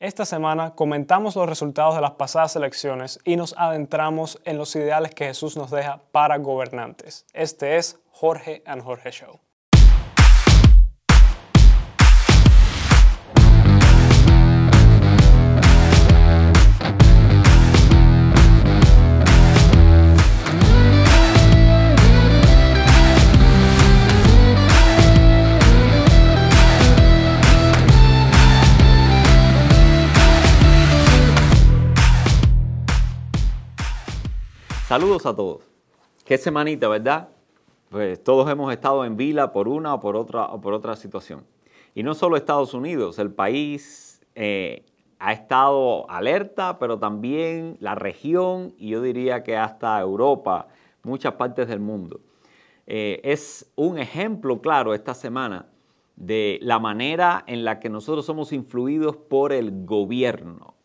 Esta semana comentamos los resultados de las pasadas elecciones y nos adentramos en los ideales que Jesús nos deja para gobernantes. Este es Jorge and Jorge Show. Saludos a todos. Qué semanita, ¿verdad? Pues todos hemos estado en vila por una o por otra, o por otra situación. Y no solo Estados Unidos, el país eh, ha estado alerta, pero también la región y yo diría que hasta Europa, muchas partes del mundo. Eh, es un ejemplo claro esta semana de la manera en la que nosotros somos influidos por el gobierno,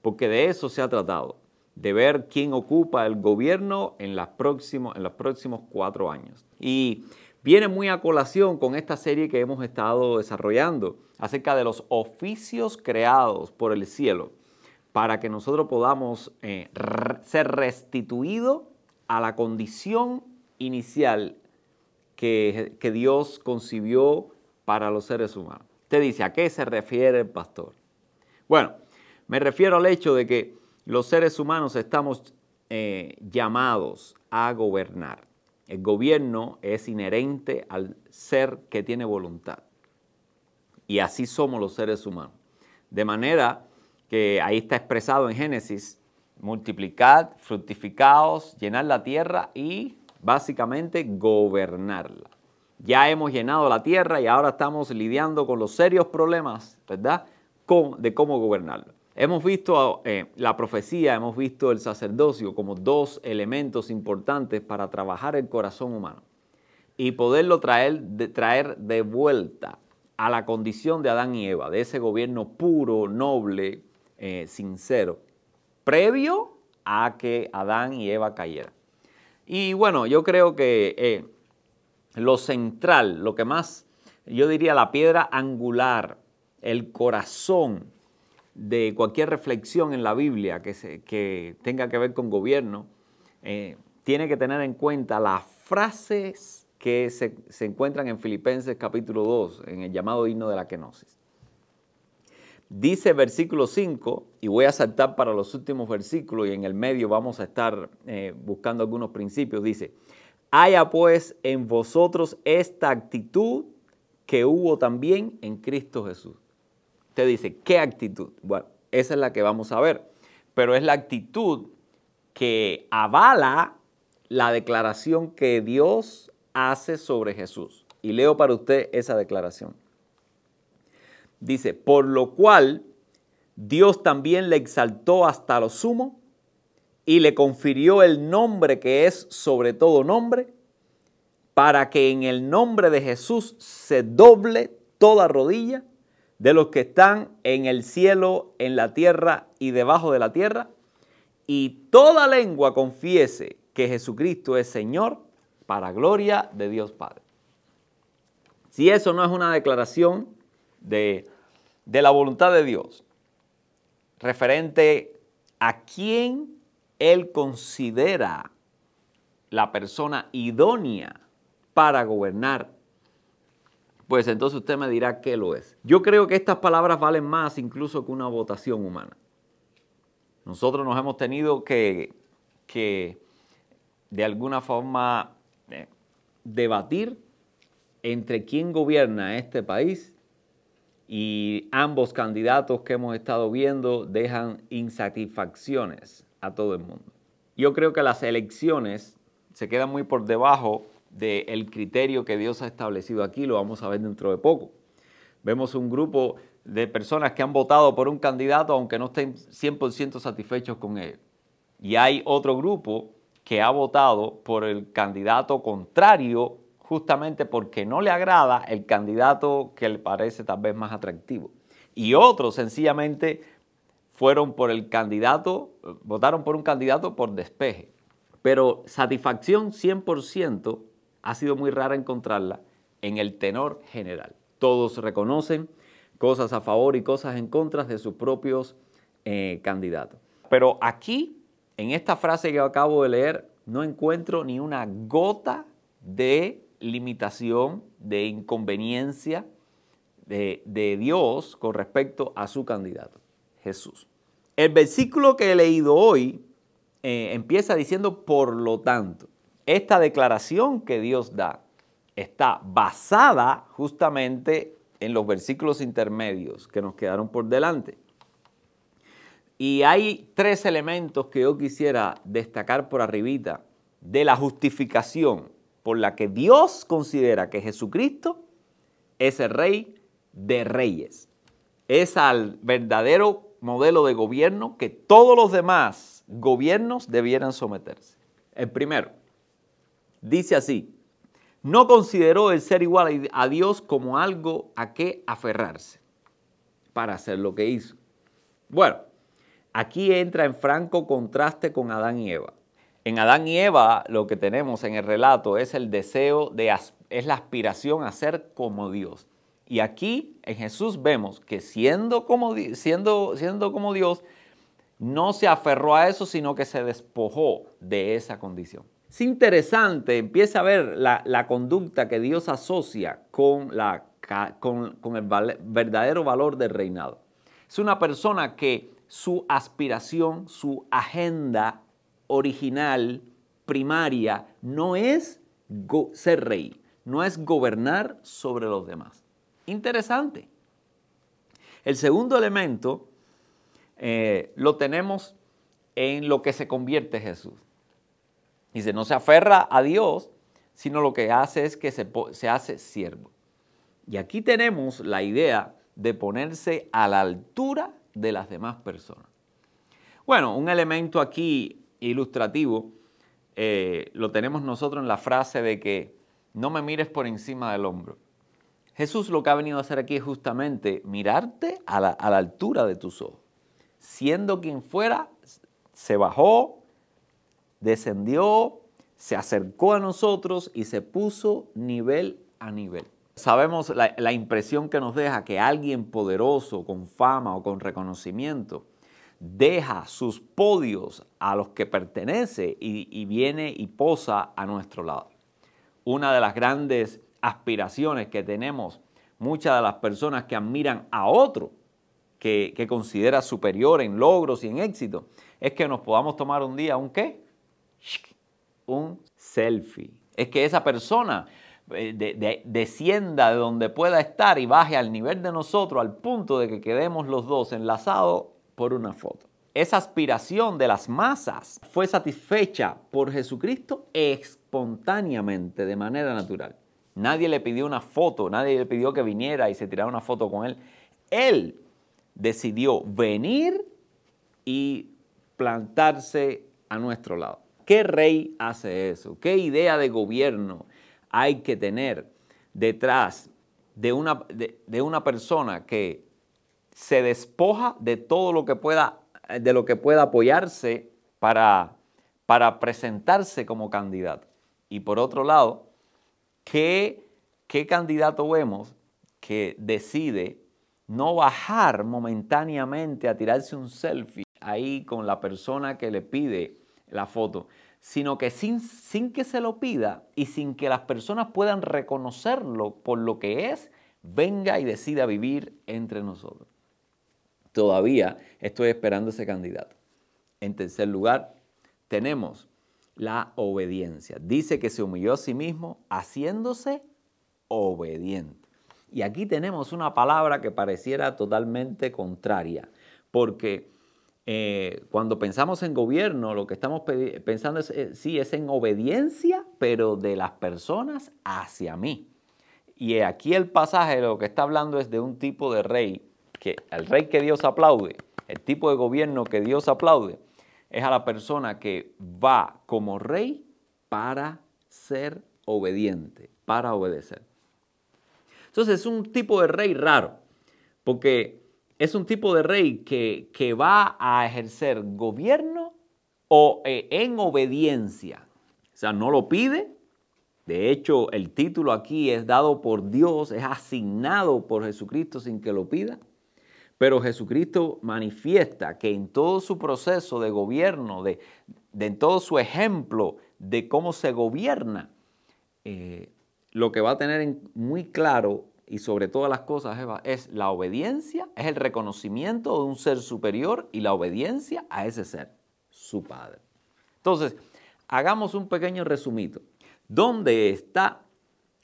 porque de eso se ha tratado de ver quién ocupa el gobierno en, las en los próximos cuatro años. Y viene muy a colación con esta serie que hemos estado desarrollando acerca de los oficios creados por el cielo para que nosotros podamos eh, ser restituidos a la condición inicial que, que Dios concibió para los seres humanos. Usted dice, ¿a qué se refiere el pastor? Bueno, me refiero al hecho de que los seres humanos estamos eh, llamados a gobernar. El gobierno es inherente al ser que tiene voluntad. Y así somos los seres humanos. De manera que ahí está expresado en Génesis, multiplicad, fructificaos, llenar la tierra y básicamente gobernarla. Ya hemos llenado la tierra y ahora estamos lidiando con los serios problemas, ¿verdad? de cómo gobernarla. Hemos visto eh, la profecía, hemos visto el sacerdocio como dos elementos importantes para trabajar el corazón humano y poderlo traer de, traer de vuelta a la condición de Adán y Eva, de ese gobierno puro, noble, eh, sincero, previo a que Adán y Eva cayeran. Y bueno, yo creo que eh, lo central, lo que más, yo diría la piedra angular, el corazón de cualquier reflexión en la Biblia que, tenga que ver con gobierno, eh, tiene que tener en cuenta las frases que se, se, encuentran en Filipenses capítulo 2, en el llamado himno de la kenosis. Dice versículo 5, y voy a saltar para los últimos versículos y en el medio vamos a estar eh, buscando algunos principios, dice, haya pues en vosotros esta actitud que hubo también en Cristo Jesús Usted dice, ¿qué actitud? Bueno, esa es la que vamos a ver, pero es la actitud que avala la declaración que Dios hace sobre Jesús. Y leo para usted esa declaración. Dice, por lo cual Dios también le exaltó hasta lo sumo y le confirió el nombre que es sobre todo nombre, para que en el nombre de Jesús se doble toda rodilla de los que están en el cielo, en la tierra y debajo de la tierra, y toda lengua confiese que Jesucristo es Señor para gloria de Dios Padre. Si eso no es una declaración de, de la voluntad de Dios, referente a quién Él considera la persona idónea para gobernar pues entonces usted me dirá qué lo es. Yo creo que estas palabras valen más incluso que una votación humana. Nosotros nos hemos tenido que, que de alguna forma eh, debatir entre quién gobierna este país y ambos candidatos que hemos estado viendo dejan insatisfacciones a todo el mundo. Yo creo que las elecciones se quedan muy por debajo del criterio que Dios ha establecido aquí, lo vamos a ver dentro de poco. Vemos un grupo de personas que han votado por un candidato aunque no estén 100% satisfechos con él. Y hay otro grupo que ha votado por el candidato contrario justamente porque no le agrada el candidato que le parece tal vez más atractivo. Y otros sencillamente fueron por el candidato, votaron por un candidato por despeje. Pero satisfacción 100% ha sido muy rara encontrarla en el tenor general. Todos reconocen cosas a favor y cosas en contra de sus propios eh, candidatos. Pero aquí, en esta frase que acabo de leer, no encuentro ni una gota de limitación, de inconveniencia de, Dios con respecto a su candidato, Jesús. El versículo que he leído hoy eh, empieza diciendo, por lo tanto, esta declaración que Dios da está basada justamente en los versículos intermedios que nos quedaron por delante. Y hay tres elementos que yo quisiera destacar por arribita de la justificación por la que Dios considera que Jesucristo es el rey de reyes. Es al verdadero modelo de gobierno que todos los demás gobiernos debieran someterse. El primero, dice así, no consideró el ser igual a Dios como algo a qué aferrarse para hacer lo que hizo. Bueno, aquí entra en franco contraste con Adán y Eva. En Adán y Eva lo que tenemos en el relato es el deseo de, es la aspiración a ser como Dios. Y aquí en Jesús vemos que siendo como, siendo, siendo como Dios, no se aferró a eso, sino que se despojó de esa condición. Es interesante, empieza a ver la, conducta que Dios asocia con, la, con, el verdadero valor del reinado. Es una persona que su aspiración, su agenda original, primaria, no es ser rey, no es gobernar sobre los demás. Interesante. El segundo elemento eh, lo tenemos en lo que se convierte Jesús. Dice, no se aferra a Dios, sino lo que hace es que se, se hace siervo. Y aquí tenemos la idea de ponerse a la altura de las demás personas. Bueno, un elemento aquí ilustrativo eh, lo tenemos nosotros en la frase de que no me mires por encima del hombro. Jesús lo que ha venido a hacer aquí es justamente mirarte a la, altura de tus ojos. Siendo quien fuera, se bajó, descendió, se acercó a nosotros y se puso nivel a nivel. Sabemos la, impresión que nos deja que alguien poderoso, con fama o con reconocimiento, deja sus podios a los que pertenece y, viene y posa a nuestro lado. Una de las grandes aspiraciones que tenemos muchas de las personas que admiran a otro que, considera superior en logros y en éxito, es que nos podamos tomar un día un qué? Un selfie. Es que esa persona eh, descienda de donde pueda estar y baje al nivel de nosotros al punto de que quedemos los dos enlazados por una foto. Esa aspiración de las masas fue satisfecha por Jesucristo espontáneamente, de manera natural. Nadie le pidió una foto, nadie le pidió que viniera y se tirara una foto con él. Él decidió venir y plantarse a nuestro lado. ¿Qué rey hace eso? ¿Qué idea de gobierno hay que tener detrás de una, de, una persona que se despoja de todo lo que pueda, de lo que pueda apoyarse para, para presentarse como candidato? Y por otro lado, ¿Qué, candidato vemos que decide no bajar momentáneamente a tirarse un selfie ahí con la persona que le pide la foto, sino que sin, sin, que se lo pida y sin que las personas puedan reconocerlo por lo que es, venga y decida vivir entre nosotros. Todavía estoy esperando ese candidato. En tercer lugar, tenemos la obediencia. Dice que se humilló a sí mismo haciéndose obediente. Y aquí tenemos una palabra que pareciera totalmente contraria, porque eh, cuando pensamos en gobierno, lo que estamos pensando es, eh, sí, es en obediencia, pero de las personas hacia mí. Y aquí el pasaje lo que está hablando es de un tipo de rey, que el rey que Dios aplaude, el tipo de gobierno que Dios aplaude, es a la persona que va como rey para ser obediente, para obedecer. Entonces es un tipo de rey raro, porque es un tipo de rey que, va a ejercer gobierno o eh, en obediencia. O sea, no lo pide, De hecho, el título aquí es dado por Dios, es asignado por Jesucristo sin que lo pida. Pero Jesucristo manifiesta que en todo su proceso de gobierno, de, en todo su ejemplo de cómo se gobierna, eh, lo que va a tener muy claro y sobre todas las cosas es la obediencia, es el reconocimiento de un ser superior y la obediencia a ese ser, su Padre. Entonces, hagamos un pequeño resumito. ¿Dónde está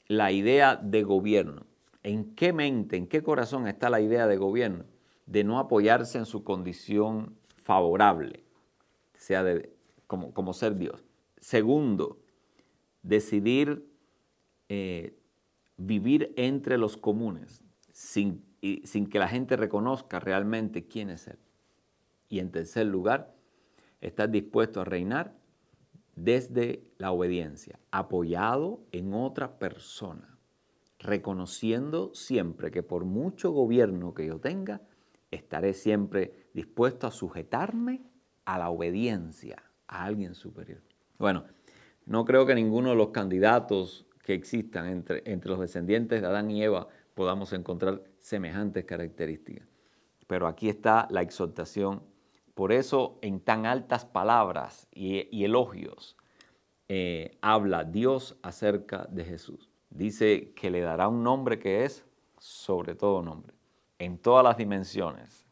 la idea de gobierno? ¿En qué mente, en qué corazón está la idea de gobierno? De no apoyarse en su condición favorable, sea de, como, como ser Dios. Segundo, decidir eh, vivir entre los comunes sin, sin que la gente reconozca realmente quién es Él. Y en tercer lugar, estar dispuesto a reinar desde la obediencia, apoyado en otra persona, reconociendo siempre que por mucho gobierno que yo tenga, estaré siempre dispuesto a sujetarme a la obediencia a alguien superior. Bueno, no creo que ninguno de los candidatos que existan entre, entre los descendientes de Adán y Eva podamos encontrar semejantes características. Pero aquí está la exhortación. Por eso en tan altas palabras y, elogios eh, habla Dios acerca de Jesús. Dice que le dará un nombre que es sobre todo nombre, en todas las dimensiones.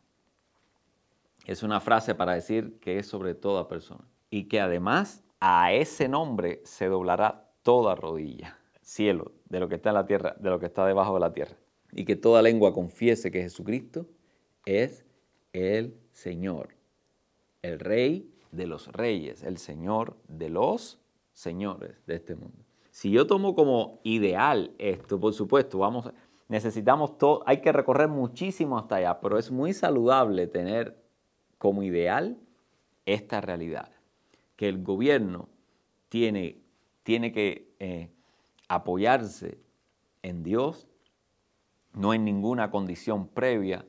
Es una frase para decir que es sobre toda persona. Y que además a ese nombre se doblará toda rodilla cielo, de lo que está en la tierra, de lo que está debajo de la tierra. Y que toda lengua confiese que Jesucristo es el Señor, el Rey de los reyes, el Señor de los señores de este mundo. Si yo tomo como ideal esto, por supuesto, vamos, necesitamos todo, hay que recorrer muchísimo hasta allá, pero es muy saludable tener como ideal esta realidad, que el gobierno tiene, tiene que eh, apoyarse en Dios, no en ninguna condición previa,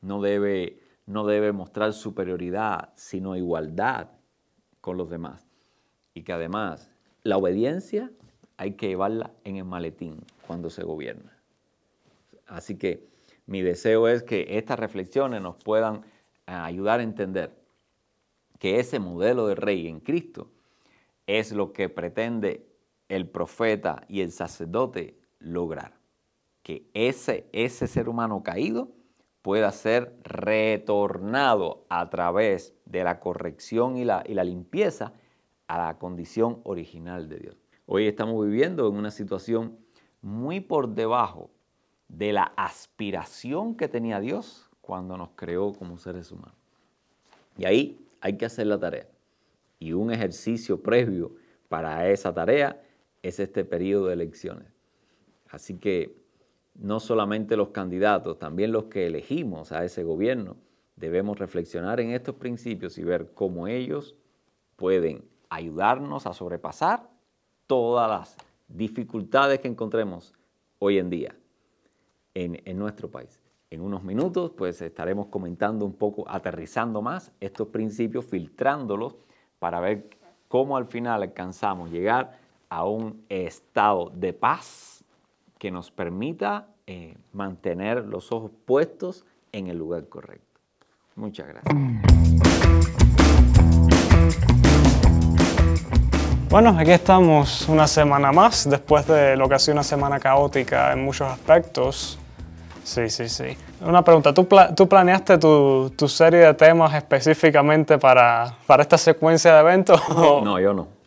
no debe, no debe mostrar superioridad, sino igualdad con los demás. Y que además la obediencia hay que llevarla en el maletín cuando se gobierna. Así que mi deseo es que estas reflexiones nos puedan eh, ayudar a entender que ese modelo de rey en Cristo es lo que pretende el profeta y el sacerdote lograr que ese, ese ser humano caído pueda ser retornado a través de la corrección y la, y la limpieza a la condición original de Dios. Hoy estamos viviendo en una situación muy por debajo de la aspiración que tenía Dios cuando nos creó como seres humanos. Y ahí hay que hacer la tarea. Y un ejercicio previo para esa tarea es este periodo de elecciones. Así que no solamente los candidatos, también los que elegimos a ese gobierno, debemos reflexionar en estos principios y ver cómo ellos pueden ayudarnos a sobrepasar todas las dificultades que encontremos hoy en día en, en, nuestro país. En unos minutos pues estaremos comentando un poco, aterrizando más estos principios, filtrándolos para ver cómo al final alcanzamos llegar a un estado de paz que nos permita eh, mantener los ojos puestos en el lugar correcto. Muchas gracias. Bueno, aquí estamos una semana más, después de lo que ha sido una semana caótica en muchos aspectos. Sí, sí, sí. Una pregunta, ¿tú, tú planeaste tu, tu, serie de temas específicamente para, para esta secuencia de eventos? No, yo no.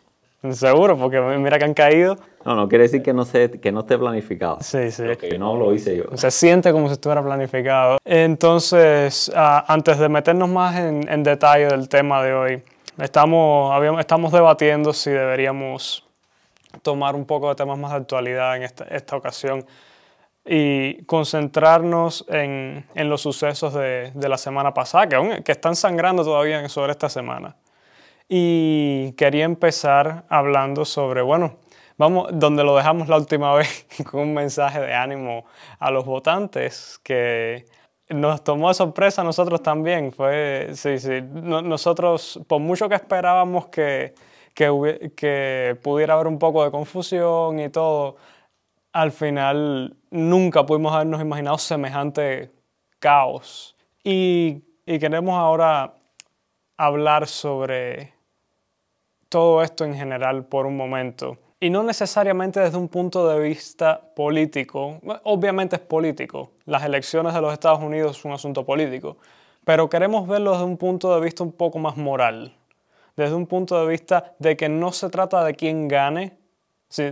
Seguro, porque mira que han caído. No, no quiere decir que no, se, que no esté planificado. Sí, sí. que no lo hice yo. Se siente como si estuviera planificado. Entonces, ah, antes de meternos más en, en, detalle del tema de hoy, estamos, habíamos, estamos debatiendo si deberíamos tomar un poco de temas más de actualidad en esta, esta ocasión y concentrarnos en, en los sucesos de, de, la semana pasada, que, aún, que están sangrando todavía sobre esta semana. Y quería empezar hablando sobre, bueno, vamos donde lo dejamos la última vez con un mensaje de ánimo a los votantes que nos tomó de sorpresa a nosotros también. Fue, sí, sí, nosotros, por mucho que esperábamos que, que, que pudiera haber un poco de confusión y todo, al final nunca pudimos habernos imaginado semejante caos. Y, y queremos ahora hablar sobre todo esto en general por un momento. Y no necesariamente desde un punto de vista político. Obviamente es político. Las elecciones de los Estados Unidos es un asunto político. Pero queremos verlo desde un punto de vista un poco más moral. Desde un punto de vista de que no se trata de quién gane,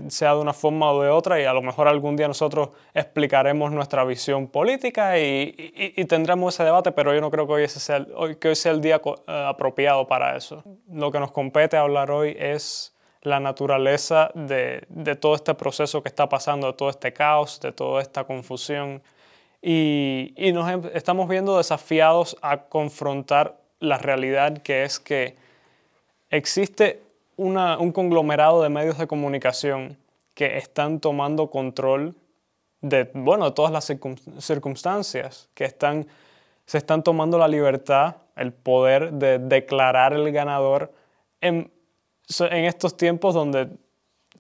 sea de una forma o de otra, y a lo mejor algún día nosotros explicaremos nuestra visión política y, tendremos ese debate, pero yo no creo que hoy, sea, el, hoy, que hoy sea el día eh, apropiado para eso. Lo que nos compete hablar hoy es la naturaleza de, todo este proceso que está pasando, de todo este caos, de toda esta confusión. Y, nos em, estamos viendo desafiados a confrontar la realidad que es que existe un conglomerado de medios de comunicación que están tomando control de, bueno, todas las circunstancias, que están, se están tomando la libertad, el poder de declarar el ganador en, en estos tiempos donde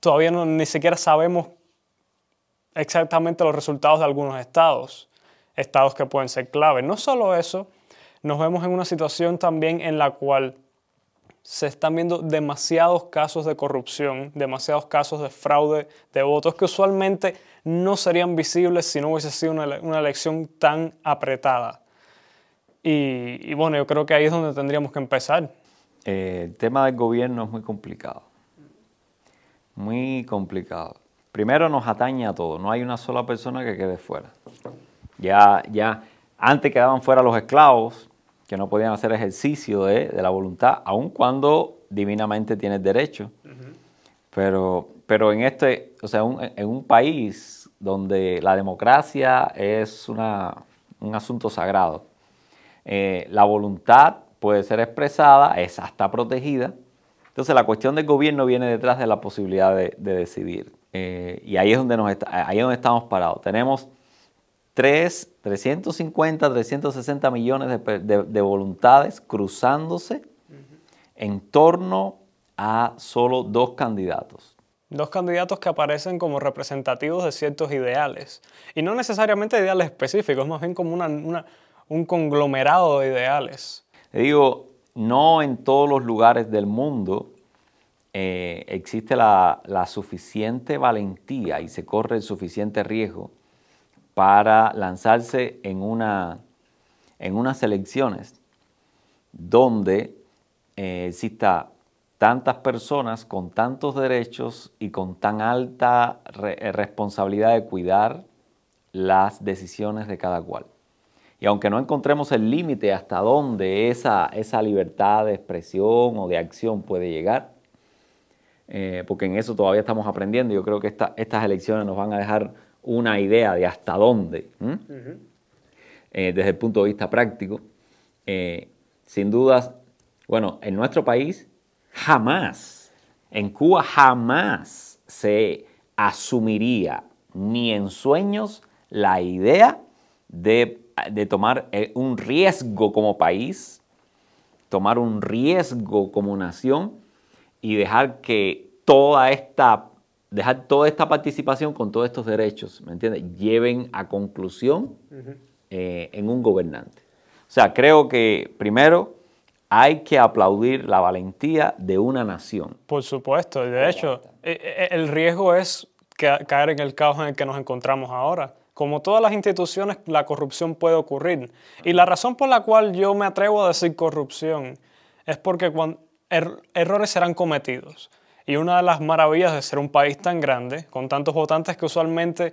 todavía no, ni siquiera sabemos exactamente los resultados de algunos estados, estados que pueden ser clave. No solo eso, nos vemos en una situación también en la cual se están viendo demasiados casos de corrupción, demasiados casos de fraude de votos que usualmente no serían visibles si no hubiese sido una, elección tan apretada. Y, bueno, yo creo que ahí es donde tendríamos que empezar. Eh, el tema del gobierno es muy complicado. Muy complicado. Primero nos atañe a todos, no hay una sola persona que quede fuera. Ya, ya, antes quedaban fuera los esclavos, que no podían hacer ejercicio de, la voluntad, aun cuando divinamente tienes derecho. Pero, pero en este, o sea, en un país donde la democracia es una, un asunto sagrado, eh, la voluntad puede ser expresada, es hasta protegida. Entonces la cuestión del gobierno viene detrás de la posibilidad de, decidir. Eh, y ahí es, donde nos ahí es donde estamos parados. Tenemos 3, 350, 360 millones de, voluntades cruzándose en torno a solo dos candidatos. Dos candidatos que aparecen como representativos de ciertos ideales. Y no necesariamente ideales específicos, más bien como un conglomerado de ideales digo, no en todos los lugares del mundo eh, existe la, suficiente valentía y se corre el suficiente riesgo para lanzarse en, una, en unas elecciones donde eh, exista tantas personas con tantos derechos y con tan alta responsabilidad de cuidar las decisiones de cada cual. Y aunque no encontremos el límite hasta dónde esa, esa libertad de expresión o de acción puede llegar, eh, porque en eso todavía estamos aprendiendo, yo creo que estas elecciones nos van a dejar una idea de hasta dónde, eh, desde el punto de vista práctico. Eh, sin dudas, bueno, en nuestro país jamás, en Cuba jamás se asumiría ni en sueños la idea de de tomar eh, un riesgo como país, tomar un riesgo como nación y dejar que toda esta, dejar toda esta participación con todos estos derechos, ¿me entiendes?, lleven a conclusión eh, en un gobernante. O sea, creo que primero hay que aplaudir la valentía de una nación. Por supuesto, de hecho, eh, el riesgo es caer en el caos en el que nos encontramos ahora como todas las instituciones, la corrupción puede ocurrir. Y la razón por la cual yo me atrevo a decir corrupción es porque cuando er-, errores serán cometidos. Y una de las maravillas de ser un país tan grande, con tantos votantes, que usualmente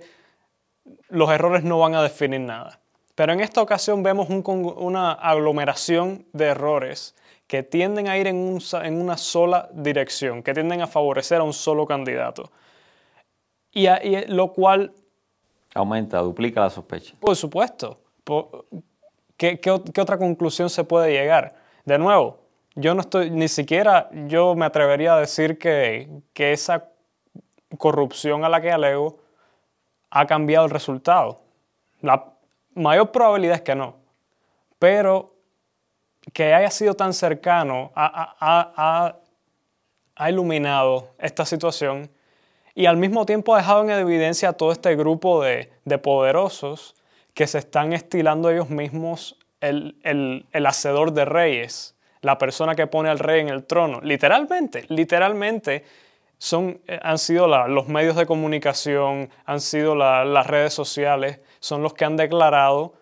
los errores no van a definir nada. Pero en esta ocasión vemos una aglomeración de errores que tienden a ir en, en, una sola dirección, que tienden a favorecer a un solo candidato. Y, y lo cual Aumenta, duplica la sospecha. Por supuesto. ¿Qué, otra conclusión se puede llegar? De nuevo, yo no estoy, ni siquiera yo me atrevería a decir que, que esa corrupción a la que alego ha cambiado el resultado. La mayor probabilidad es que no. Pero que haya sido tan cercano ha, iluminado esta situación y al mismo tiempo ha dejado en evidencia a todo este grupo de, poderosos que se están estilando ellos mismos el, el, hacedor de reyes, la persona que pone al rey en el trono. Literalmente, literalmente son, eh, han sido los medios de comunicación, han sido las redes sociales, son los que han declarado,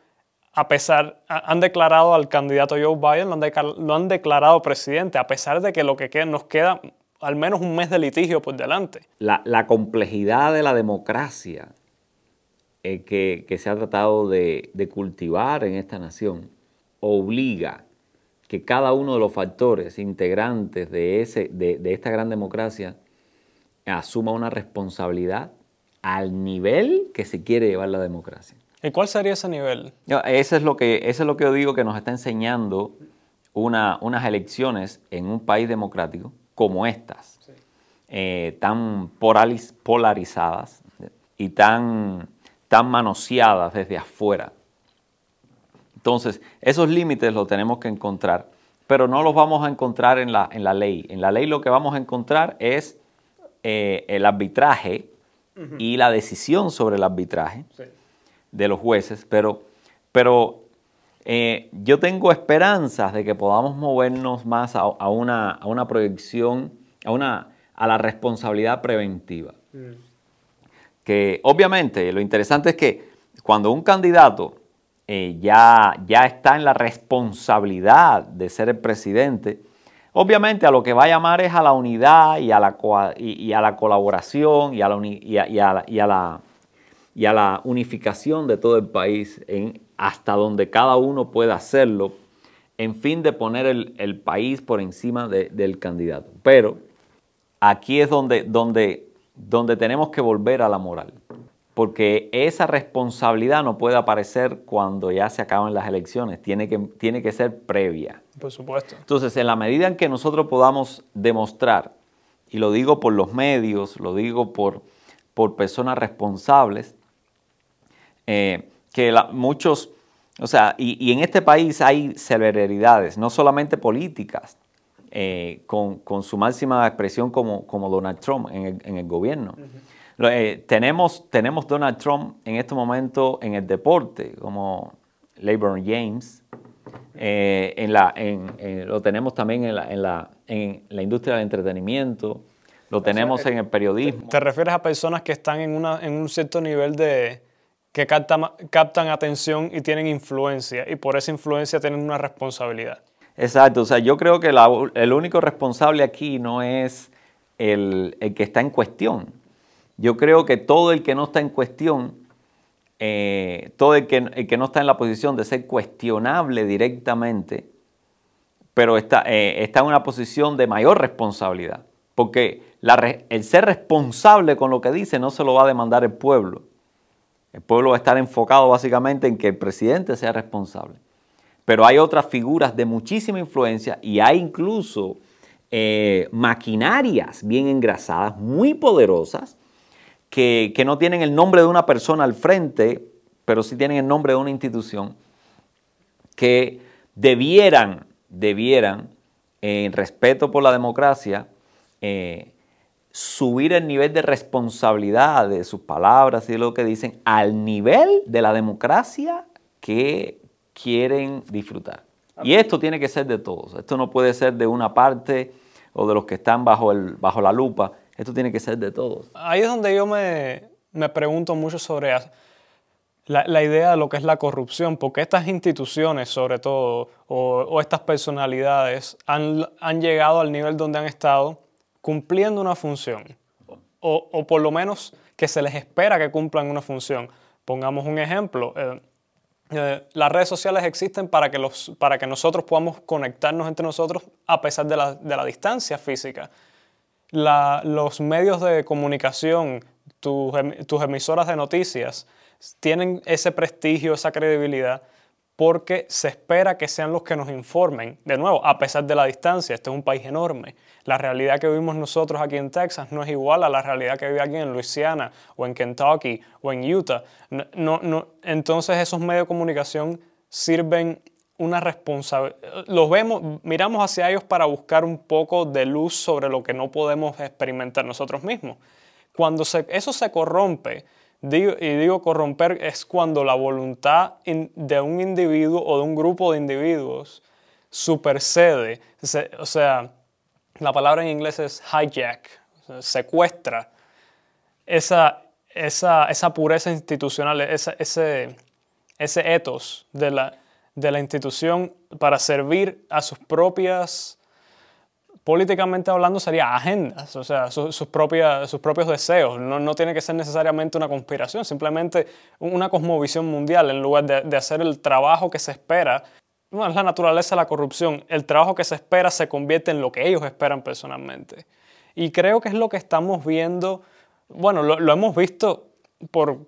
a pesar, han declarado al candidato Joe Biden, lo han, declarado presidente, a pesar de que lo que nos queda al menos un mes de litigio por delante. La, complejidad de la democracia eh, que, se ha tratado de, cultivar en esta nación obliga que cada uno de los factores integrantes de, ese, de, esta gran democracia asuma una responsabilidad al nivel que se quiere llevar la democracia. ¿Y cuál sería ese nivel? Eso es lo que, es lo que yo digo que nos está enseñando una, unas elecciones en un país democrático como estas, eh, tan polarizadas y tan, tan manoseadas desde afuera. Entonces, esos límites los tenemos que encontrar, pero no los vamos a encontrar en la, en la ley. En la ley lo que vamos a encontrar es eh, el arbitraje y la decisión sobre el arbitraje de los jueces, pero, pero eh, yo tengo esperanzas de que podamos movernos más a, una, proyección, a, una, a la responsabilidad preventiva. Mm. Que obviamente lo interesante es que cuando un candidato eh, ya, ya está en la responsabilidad de ser el presidente, obviamente a lo que va a llamar es a la unidad y a la, y, a la colaboración y a la, y a, a la, y a la unificación de todo el país en, hasta donde cada uno pueda hacerlo, en fin de poner el, país por encima del candidato. Pero aquí es donde, donde, donde tenemos que volver a la moral, porque esa responsabilidad no puede aparecer cuando ya se acaban las elecciones, tiene que, tiene que ser previa. Por supuesto. Entonces, en la medida en que nosotros podamos demostrar, y lo digo por los medios, lo digo por, por personas responsables, eh, que muchos, o sea, y, en este país hay celeridades, no solamente políticas, eh, con, su máxima expresión como, como Donald Trump en el, gobierno. Eh, tenemos, tenemos Donald Trump en este momento en el deporte, como LeBron James. en la, lo tenemos también en la, en, la, en la industria del entretenimiento, lo tenemos en el periodismo. ¿Te refieres a personas que están en, una, en un cierto nivel de, que captan, atención y tienen influencia y por esa influencia tienen una responsabilidad. Exacto, o sea, yo creo que el único responsable aquí no es el, que está en cuestión. Yo creo que todo el que no está en cuestión, eh, todo el que, no está en la posición de ser cuestionable directamente, pero está, eh, en una posición de mayor responsabilidad. Porque el ser responsable con lo que dice no se lo va a demandar el pueblo. El pueblo va a estar enfocado básicamente en que el presidente sea responsable. Pero hay otras figuras de muchísima influencia y hay incluso eh, maquinarias bien engrasadas, muy poderosas, que, no tienen el nombre de una persona al frente, pero sí tienen el nombre de una institución, que debieran, debieran, en respeto por la democracia, eh, subir el nivel de responsabilidad de sus palabras y de lo que dicen al nivel de la democracia que quieren disfrutar. Y esto tiene que ser de todos. Esto no puede ser de una parte o de los que están bajo, el, bajo la lupa. Esto tiene que ser de todos. Ahí es donde yo me, pregunto mucho sobre la, idea de lo que es la corrupción, porque estas instituciones, sobre todo, o, estas personalidades, han, han llegado al nivel donde han estado cumpliendo una función, o, por lo menos que se les espera que cumplan una función. Pongamos un ejemplo. Eh, eh, las redes sociales existen para que, los, para que nosotros podamos conectarnos entre nosotros a pesar de la, distancia física. Los medios de comunicación, tus, tus emisoras de noticias, tienen ese prestigio, esa credibilidad porque se espera que sean los que nos informen. De nuevo, a pesar de la distancia, este es un país enorme. La realidad que vivimos nosotros aquí en Texas no es igual a la realidad que vive aquí en Louisiana o en Kentucky o en Utah. Entonces esos medios de comunicación sirven una responsabilidad. Los vemos, miramos hacia ellos para buscar un poco de luz sobre lo que no podemos experimentar nosotros mismos. Cuando eso se corrompe, y digo corromper es cuando la voluntad de un individuo o de un grupo de individuos supercede, o sea, la palabra en inglés es hijack, secuestra esa, esa, esa pureza institucional, ese, ese ethos de la, de la institución para servir a sus propias, políticamente hablando, sería agendas, o sea, sus, propias, sus propios deseos. No, no, tiene que ser necesariamente una conspiración, simplemente una cosmovisión mundial en lugar de, hacer el trabajo que se espera. Bueno, es la naturaleza de la corrupción. El trabajo que se espera se convierte en lo que ellos esperan personalmente. Y creo que es lo que estamos viendo, bueno, lo, lo hemos visto por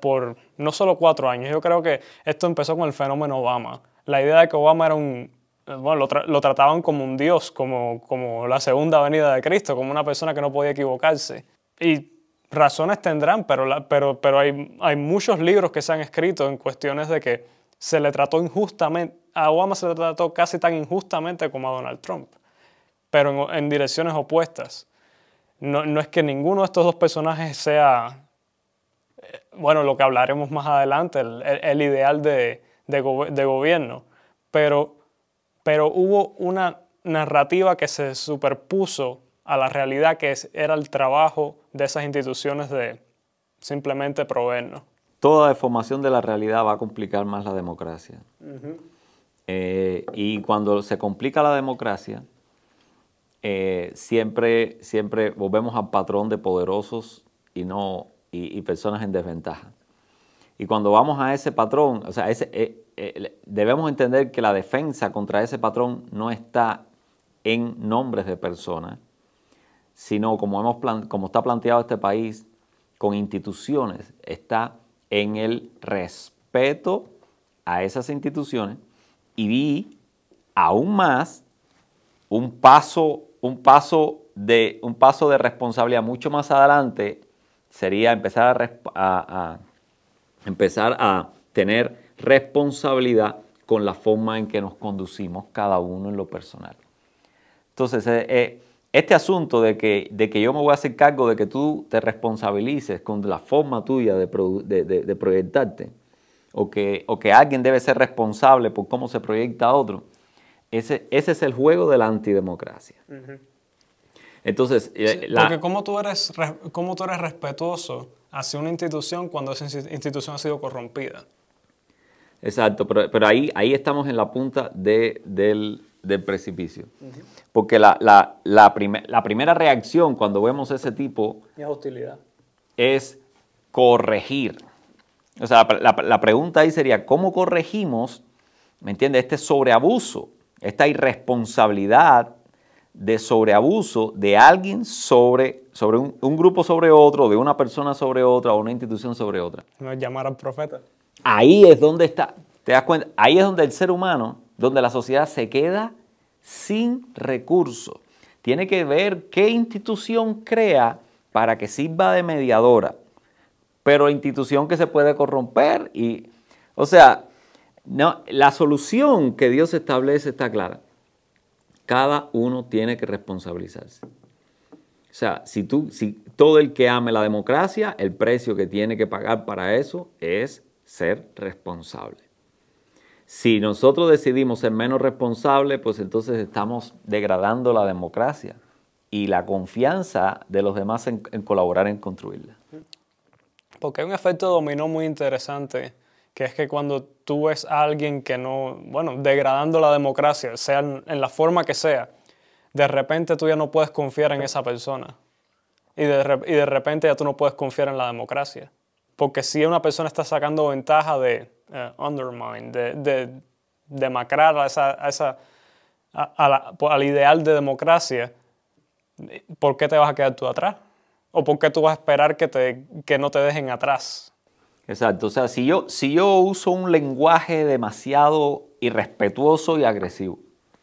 por no solo cuatro años. Yo creo que esto empezó con el fenómeno Obama. La idea de que Obama era un, bueno, lo, trataban como un dios, como, como la segunda venida de Cristo, como una persona que no podía equivocarse. Y razones tendrán, pero, pero, pero hay, hay muchos libros que se han escrito en cuestiones de que se le trató injustamente, a Obama se le trató casi tan injustamente como a Donald Trump, pero en, en direcciones opuestas. No, no, es que ninguno de estos dos personajes sea bueno, lo que hablaremos más adelante, el, ideal de, gobierno, pero, pero hubo una narrativa que se superpuso a la realidad que era el trabajo de esas instituciones de simplemente proveernos. Toda deformación de la realidad va a complicar más la democracia. Eh, y cuando se complica la democracia, eh, siempre, siempre volvemos al patrón de poderosos y no y, personas en desventaja. Y cuando vamos a ese patrón, o sea, eh, eh, debemos entender que la defensa contra ese patrón no está en nombres de personas, sino como, hemos como está planteado este país, con instituciones, está en el respeto a esas instituciones y vi aún más un paso, un paso de, un paso de responsabilidad mucho más adelante sería empezar a, empezar a tener responsabilidad con la forma en que nos conducimos cada uno en lo personal. Entonces, eh, eh, este asunto de que, de que yo me voy a hacer cargo de que tú te responsabilices con la forma tuya de, proyectarte, o que, o que, alguien debe ser responsable por cómo se proyecta a otro, ese, ese es el juego de la antidemocracia. Entonces, eh, porque ¿cómo tú, eres, ¿cómo tú eres respetuoso hacia una institución cuando esa institución ha sido corrompida? Exacto, pero, ahí, ahí estamos en la punta de, del, del, precipicio. Porque la, la, la, la, primera reacción cuando vemos ese tipo... Es hostilidad. Es corregir. O sea, la, pregunta ahí sería, ¿cómo corregimos, me entiendes, este sobreabuso, esta irresponsabilidad de sobreabuso de alguien sobre, sobre un, grupo sobre otro, de una persona sobre otra o una institución sobre otra. No llamar al profeta. Ahí es donde está, te das cuenta, ahí es donde el ser humano, donde la sociedad se queda sin recursos. Tiene que ver qué institución crea para que sirva de mediadora. Pero institución que se puede corromper y, o sea, no, la solución que Dios establece está clara. Cada uno tiene que responsabilizarse. O sea, si, tú, si todo el que ame la democracia, el precio que tiene que pagar para eso es ser responsable. Si nosotros decidimos ser menos responsables, pues entonces estamos degradando la democracia y la confianza de los demás en, en colaborar en construirla. Porque hay un efecto dominó muy interesante que es que cuando tú ves a alguien que no, bueno, degradando la democracia, sea en, la forma que sea, de repente tú ya no puedes confiar en esa persona. Y de, y de repente ya tú no puedes confiar en la democracia. Porque si una persona está sacando ventaja de uh, undermine, de, de demacrar a esa, a esa, al ideal de democracia, ¿por qué te vas a quedar tú atrás? ¿O por qué tú vas a esperar que, te, que no te dejen atrás? Exacto, o sea, si yo, si yo uso un lenguaje demasiado irrespetuoso y agresivo,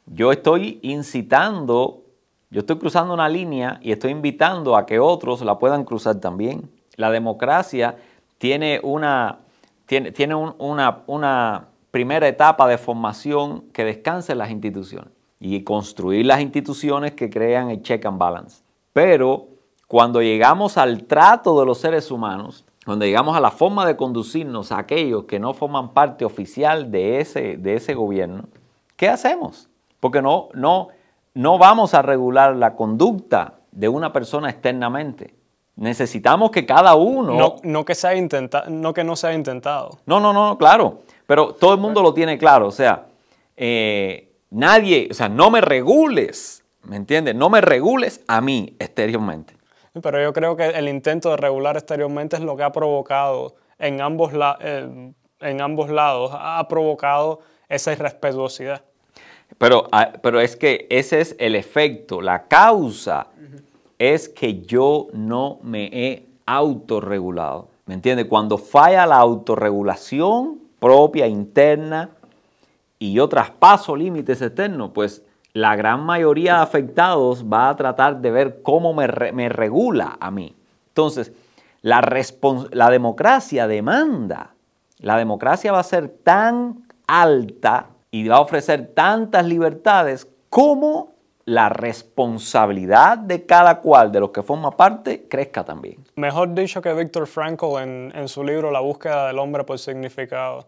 yo estoy incitando, yo estoy cruzando una línea y estoy invitando a que otros la puedan cruzar también. La democracia tiene una, tiene, tiene una, una primera etapa de formación que descansa en las instituciones y construir las instituciones que crean el check and balance. Pero cuando llegamos al trato de los seres humanos, cuando llegamos a la forma de conducirnos a aquellos que no forman parte oficial de ese, de ese gobierno, ¿qué hacemos? Porque no, no, no vamos a regular la conducta de una persona externamente. Necesitamos que cada uno... No, no que, sea intenta no que no sea intentado. No, no, no, claro. Pero todo el mundo lo tiene claro. O sea, eh, nadie, o sea, no me regules, ¿me entiendes? No me regules a mí exteriormente. Pero yo creo que el intento de regular exteriormente es lo que ha provocado en ambos, eh, en ambos lados, ha provocado esa irrespetuosidad. Pero, ah, pero es que ese es el efecto, la causa es que yo no me he autorregulado. ¿Me entiende? Cuando falla la autorregulación propia, interna, y yo traspaso límites externos, pues la gran mayoría de afectados va a tratar de ver cómo me, regula a mí. Entonces, la, la democracia demanda, la democracia va a ser tan alta y va a ofrecer tantas libertades como la responsabilidad de cada cual de los que forma parte crezca también. Mejor dicho que Víctor Frankl en, su libro La búsqueda del hombre por significado.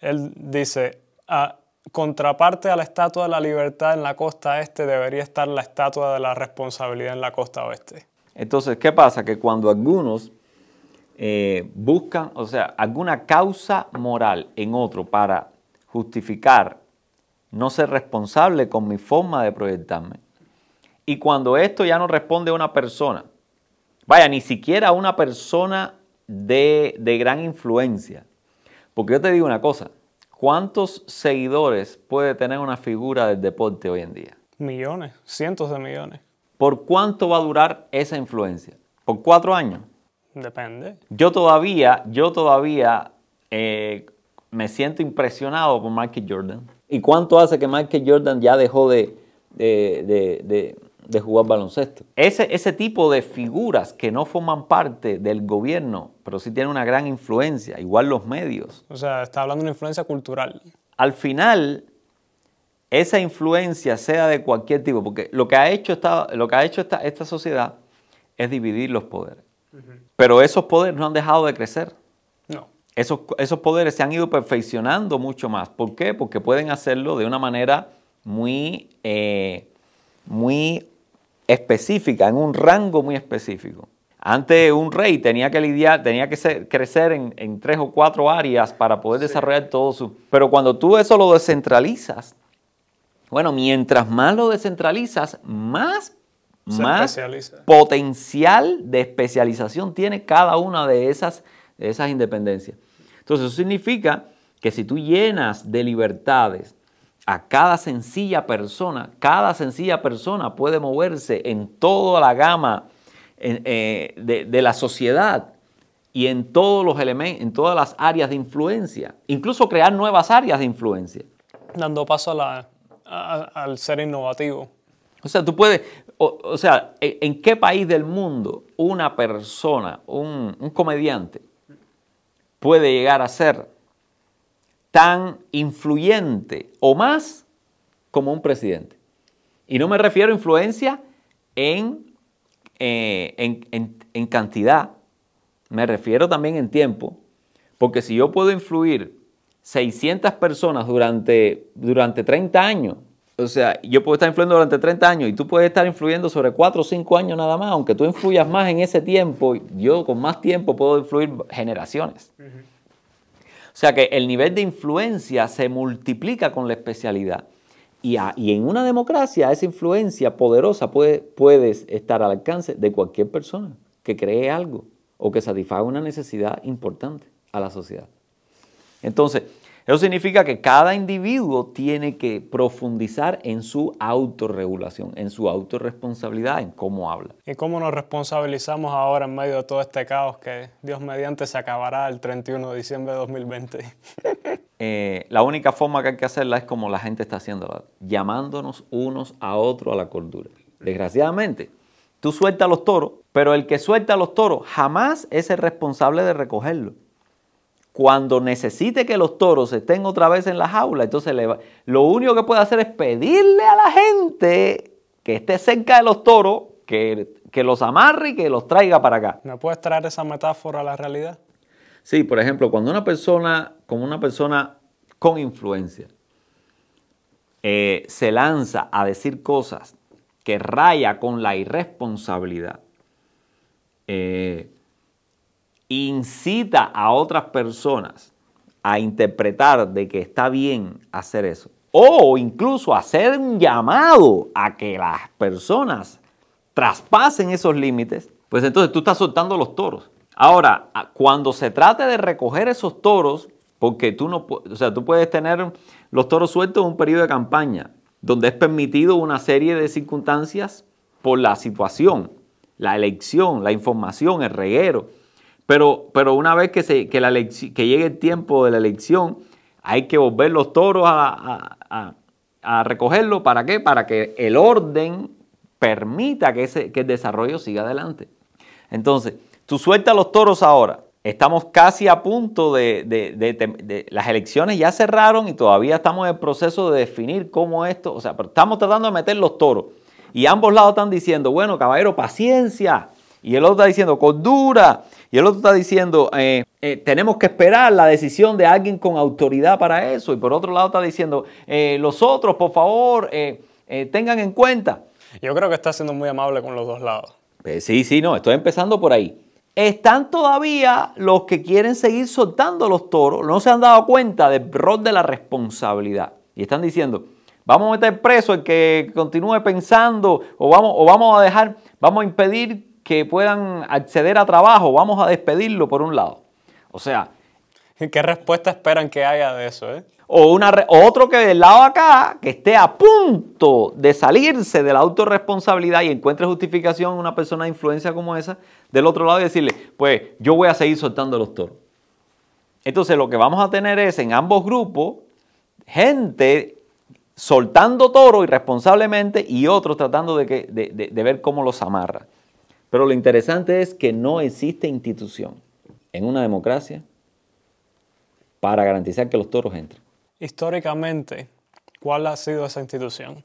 Él dice, a contraparte a la estatua de la libertad en la costa este debería estar la estatua de la responsabilidad en la costa oeste. Entonces, ¿qué pasa? Que cuando algunos eh, buscan, o sea, alguna causa moral en otro para justificar no ser responsable con mi forma de proyectarme. Y cuando esto ya no responde a una persona, vaya, ni siquiera a una persona de, gran influencia. Porque yo te digo una cosa, ¿cuántos seguidores puede tener una figura del deporte hoy en día? Millones, cientos de millones. ¿Por cuánto va a durar esa influencia? ¿Por cuatro años? Depende. Yo todavía, yo todavía eh, me siento impresionado por Michael Jordan. ¿Y cuánto hace que Michael Jordan ya dejó de, de, jugar baloncesto? Ese, ese tipo de figuras que no forman parte del gobierno, pero sí tienen una gran influencia, igual los medios. O sea, está hablando de una influencia cultural. Al final, esa influencia sea de cualquier tipo, porque lo que ha hecho esta, lo que ha hecho esta, esta sociedad es dividir los poderes. Pero esos poderes no han dejado de crecer esos, poderes se han ido perfeccionando mucho más. ¿Por qué? Porque pueden hacerlo de una manera muy, eh, muy específica, en un rango muy específico. Antes un rey tenía que lidiar, tenía que crecer en, tres o cuatro áreas para poder desarrollar todo su... Pero cuando tú eso lo descentralizas, bueno, mientras más lo descentralizas, más, más potencial de especialización tiene cada una de esas esas independencias. Entonces eso significa que si tú llenas de libertades a cada sencilla persona, cada sencilla persona puede moverse en toda la gama eh, de, la sociedad y en todos los elementos, en todas las áreas de influencia, incluso crear nuevas áreas de influencia. Dando paso al ser innovativo. O sea, tú puedes, o, sea, ¿en qué país del mundo una persona, un comediante, puede llegar a ser tan influyente o más como un presidente. Y no me refiero a influencia en, eh, en, cantidad, me refiero también en tiempo, porque si yo puedo influir 600 personas durante, durante 30 años, o sea, yo puedo estar influyendo durante 30 años y tú puedes estar influyendo sobre 4 o 5 años nada más, aunque tú influyas más en ese tiempo, yo con más tiempo puedo influir generaciones. O sea que el nivel de influencia se multiplica con la especialidad. Y, en una democracia esa influencia poderosa puede, puede estar al alcance de cualquier persona que cree algo o que satisfaga una necesidad importante a la sociedad. Entonces, eso significa que cada individuo tiene que profundizar en su autorregulación, en su autorresponsabilidad, en cómo habla. ¿Y cómo nos responsabilizamos ahora en medio de todo este caos que Dios mediante se acabará el 31 de diciembre de 2020? Eh, la única forma que hay que hacerla es como la gente está haciendo, llamándonos unos a otros a la cordura. Desgraciadamente, tú sueltas los toros, pero el que suelta los toros jamás es el responsable de recogerlos. Cuando necesite que los toros estén otra vez en la jaula, entonces le va- lo único que puede hacer es pedirle a la gente que esté cerca de los toros que, que los amarre y que los traiga para acá. ¿Me puedes traer esa metáfora a la realidad? Sí, por ejemplo, cuando una persona, como una persona con influencia, eh, se lanza a decir cosas que raya con la irresponsabilidad, eh, incita a otras personas a interpretar de que está bien hacer eso, o incluso hacer un llamado a que las personas traspasen esos límites, pues entonces tú estás soltando los toros. Ahora, cuando se trate de recoger esos toros, porque tú no, o sea, tú puedes tener los toros sueltos en un periodo de campaña, donde es permitido una serie de circunstancias por la situación, la elección, la información, el reguero. Pero, pero una vez que, se, que, la que llegue el tiempo de la elección, hay que volver los toros a, a, recogerlo. ¿Para qué? Para que el orden permita que, ese, que el desarrollo siga adelante. Entonces, tú sueltas los toros ahora. Estamos casi a punto de- de- de- Las elecciones ya cerraron y todavía estamos en el proceso de definir cómo esto... O sea, pero estamos tratando de meter los toros. Y ambos lados están diciendo, bueno, caballero, paciencia. Y el otro está diciendo, cordura. Y el otro está diciendo, eh, eh, tenemos que esperar la decisión de alguien con autoridad para eso. Y por otro lado está diciendo, eh, los otros, por favor, tengan en cuenta. Yo creo que está siendo muy amable con los dos lados. Pues sí, sí, no, estoy empezando por ahí. Están todavía los que quieren seguir soltando los toros, no se han dado cuenta del rol de la responsabilidad. Y están diciendo, vamos a meter preso el que continúe pensando, o vamos, o vamos a dejar, vamos a impedir que puedan acceder a trabajo, vamos a despedirlo por un lado. O sea, ¿Qué respuesta esperan que haya de eso? Eh? o, una, o otro que del lado acá, que esté a punto de salirse de la autorresponsabilidad y encuentre justificación en una persona de influencia como esa, del otro lado y decirle, pues yo voy a seguir soltando los toros. Entonces lo que vamos a tener es en ambos grupos gente soltando toros irresponsablemente y otros tratando de, que- de- de- de ver cómo los amarra. Pero lo interesante es que no existe institución en una democracia para garantizar que los toros entren. Históricamente, ¿cuál ha sido esa institución?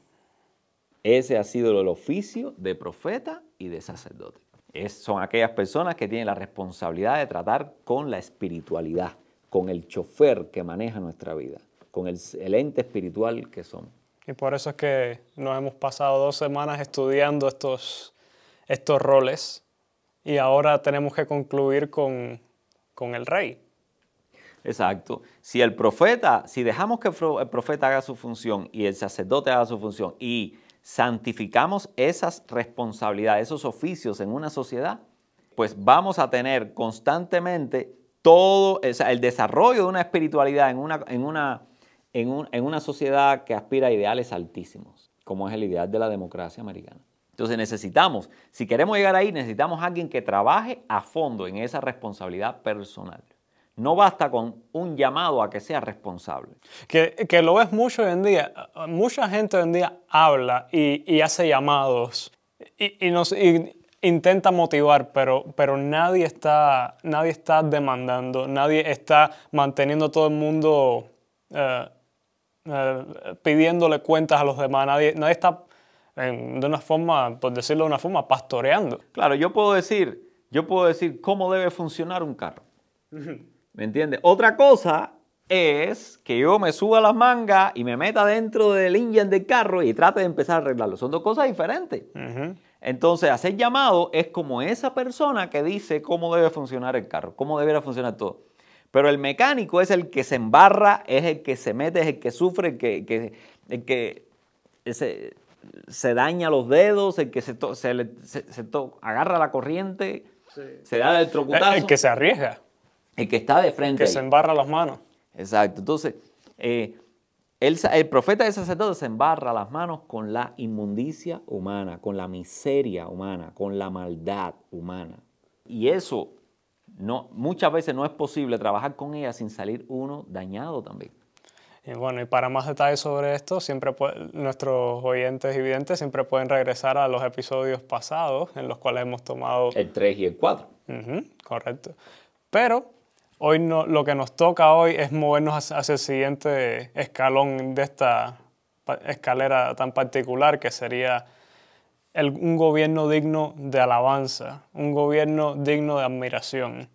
Ese ha sido el oficio de profeta y de sacerdote. Es- son aquellas personas que tienen la responsabilidad de tratar con la espiritualidad, con el chofer que maneja nuestra vida, con el, el ente espiritual que somos. Y por eso es que nos hemos pasado dos semanas estudiando estos, estos roles y ahora tenemos que concluir con, con el rey. Exacto. Si el profeta, si dejamos que el profeta haga su función y el sacerdote haga su función y santificamos esas responsabilidades, esos oficios en una sociedad, pues vamos a tener constantemente todo el desarrollo de una espiritualidad en una, en, una, en, un- en una sociedad que aspira a ideales altísimos, como es el ideal de la democracia americana. Entonces necesitamos, si queremos llegar ahí, necesitamos alguien que trabaje a fondo en esa responsabilidad personal. No basta con un llamado a que sea responsable. Que, que lo ves mucho hoy en día. Mucha gente hoy en día habla y, y hace llamados y, y nos, y intenta motivar, pero, pero nadie, está, nadie está demandando, nadie está manteniendo a todo el mundo eh, eh, pidiéndole cuentas a los demás, nadie, nadie está en- de una forma, por decirlo de una forma, pastoreando. Claro, yo puedo decir, yo puedo decir cómo debe funcionar un carro. ¿Me entiendes? Otra cosa es que yo me suba las mangas y me meta dentro del engine del carro y trate de empezar a arreglarlo. Son dos cosas diferentes. Entonces, hacer llamado es como esa persona que dice cómo debe funcionar el carro, cómo debería funcionar todo. Pero el mecánico es el que se embarra, es el que se mete, es el que sufre, el que, que- el que se daña los dedos, el que se, to- se, le- se- se to- agarra la corriente, se da el El, trocutazo, el que se arriesga, el que está de frente. que ahí. se embarra las manos. Exacto. Entonces, eh, el, el profeta y el sacerdote se embarra las manos con la inmundicia humana, con la miseria humana, con la maldad humana. Y eso no, muchas veces no es posible trabajar con ella sin salir uno dañado también. Y bueno, y para más detalles sobre esto, siempre nuestros oyentes y videntes siempre pueden regresar a los episodios pasados en los cuales hemos tomado... El 3 y el 4. Ujú, correcto. Pero hoy no, lo que nos toca hoy es movernos hacia el siguiente escalón de esta escalera tan particular que sería un gobierno digno de alabanza, un gobierno digno de admiración.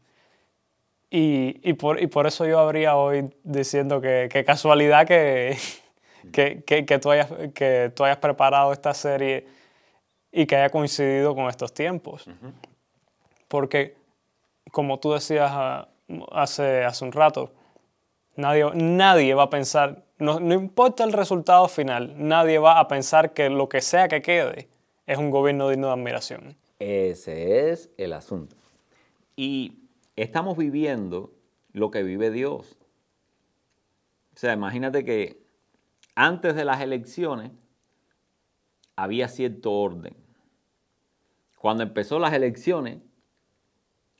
Y, por, eso yo habría hoy diciendo que, casualidad que, que, tú hayas, que tú hayas preparado esta serie y que haya coincidido con estos tiempos. Porque, como tú decías ah, hace, hace un rato, nadie, nadie va a pensar, no, no importa el resultado final, nadie va a pensar que lo que sea que quede es un gobierno digno de admiración. Ese es el asunto. Y estamos viviendo lo que vive Dios. O sea, imagínate que antes de las elecciones había cierto orden. Cuando empezó las elecciones,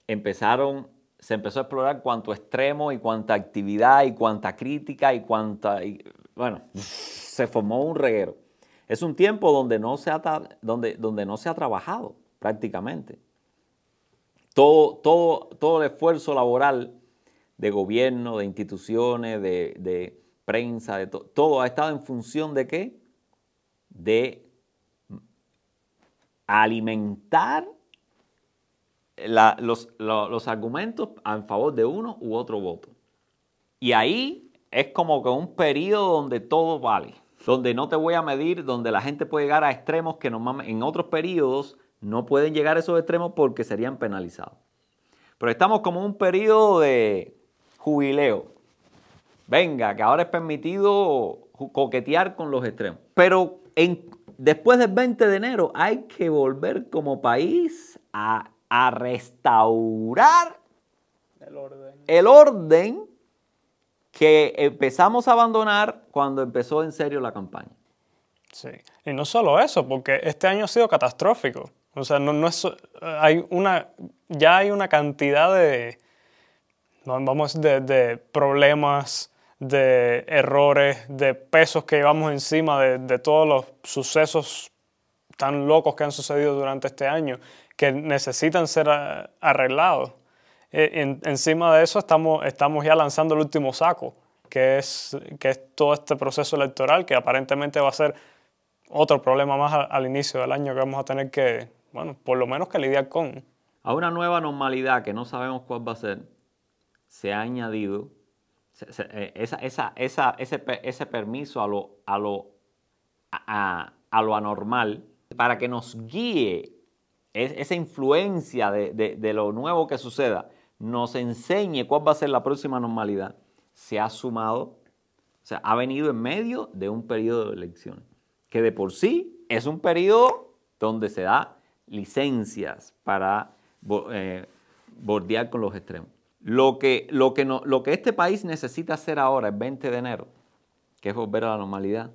empezaron, se empezó a explorar cuánto extremo y cuánta actividad y cuánta crítica y cuánta... bueno, se formó un reguero. Es un tiempo donde no se ha, donde, donde no se ha trabajado prácticamente. Todo, todo, todo el esfuerzo laboral de gobierno, de instituciones, de, prensa, de todo ha estado en función de qué? De alimentar los, los, argumentos a favor de uno u otro voto. Y ahí es como que un periodo donde todo vale donde no te voy a medir, donde la gente puede llegar a extremos que en otros periodos no pueden llegar a esos extremos porque serían penalizados. Pero estamos como en un periodo de jubileo. Venga, que ahora es permitido coquetear con los extremos. Pero después del 20 de enero hay que volver como país a, restaurar el orden que empezamos a abandonar cuando empezó en serio la campaña. Sí, y no solo eso, porque este año ha sido catastrófico. O sea, no, es, hay una, ya hay una cantidad de, vamos, de, de problemas, de errores, de pesos que llevamos encima de, de, todos los sucesos tan locos que han sucedido durante este año, que necesitan ser arreglados. Eh, encima de eso estamos, estamos ya lanzando el último saco, que es, que es todo este proceso electoral que aparentemente va a ser otro problema más al, inicio del año que vamos a tener que, bueno, por lo menos que lidiar con. A una nueva normalidad que no sabemos cuál va a ser, se ha añadido eh, ese, ese, permiso a lo, a, lo, a lo anormal para que nos guíe esa influencia de, de, de, lo nuevo que suceda nos enseñe cuál va a ser la próxima normalidad, se ha sumado, o sea, ha venido en medio de un periodo de elecciones, que de por sí es un periodo donde se da licencias para eh, bordear con los extremos. Lo que, lo, que no, lo que este país necesita hacer ahora, el 20 de enero, que es volver a la normalidad,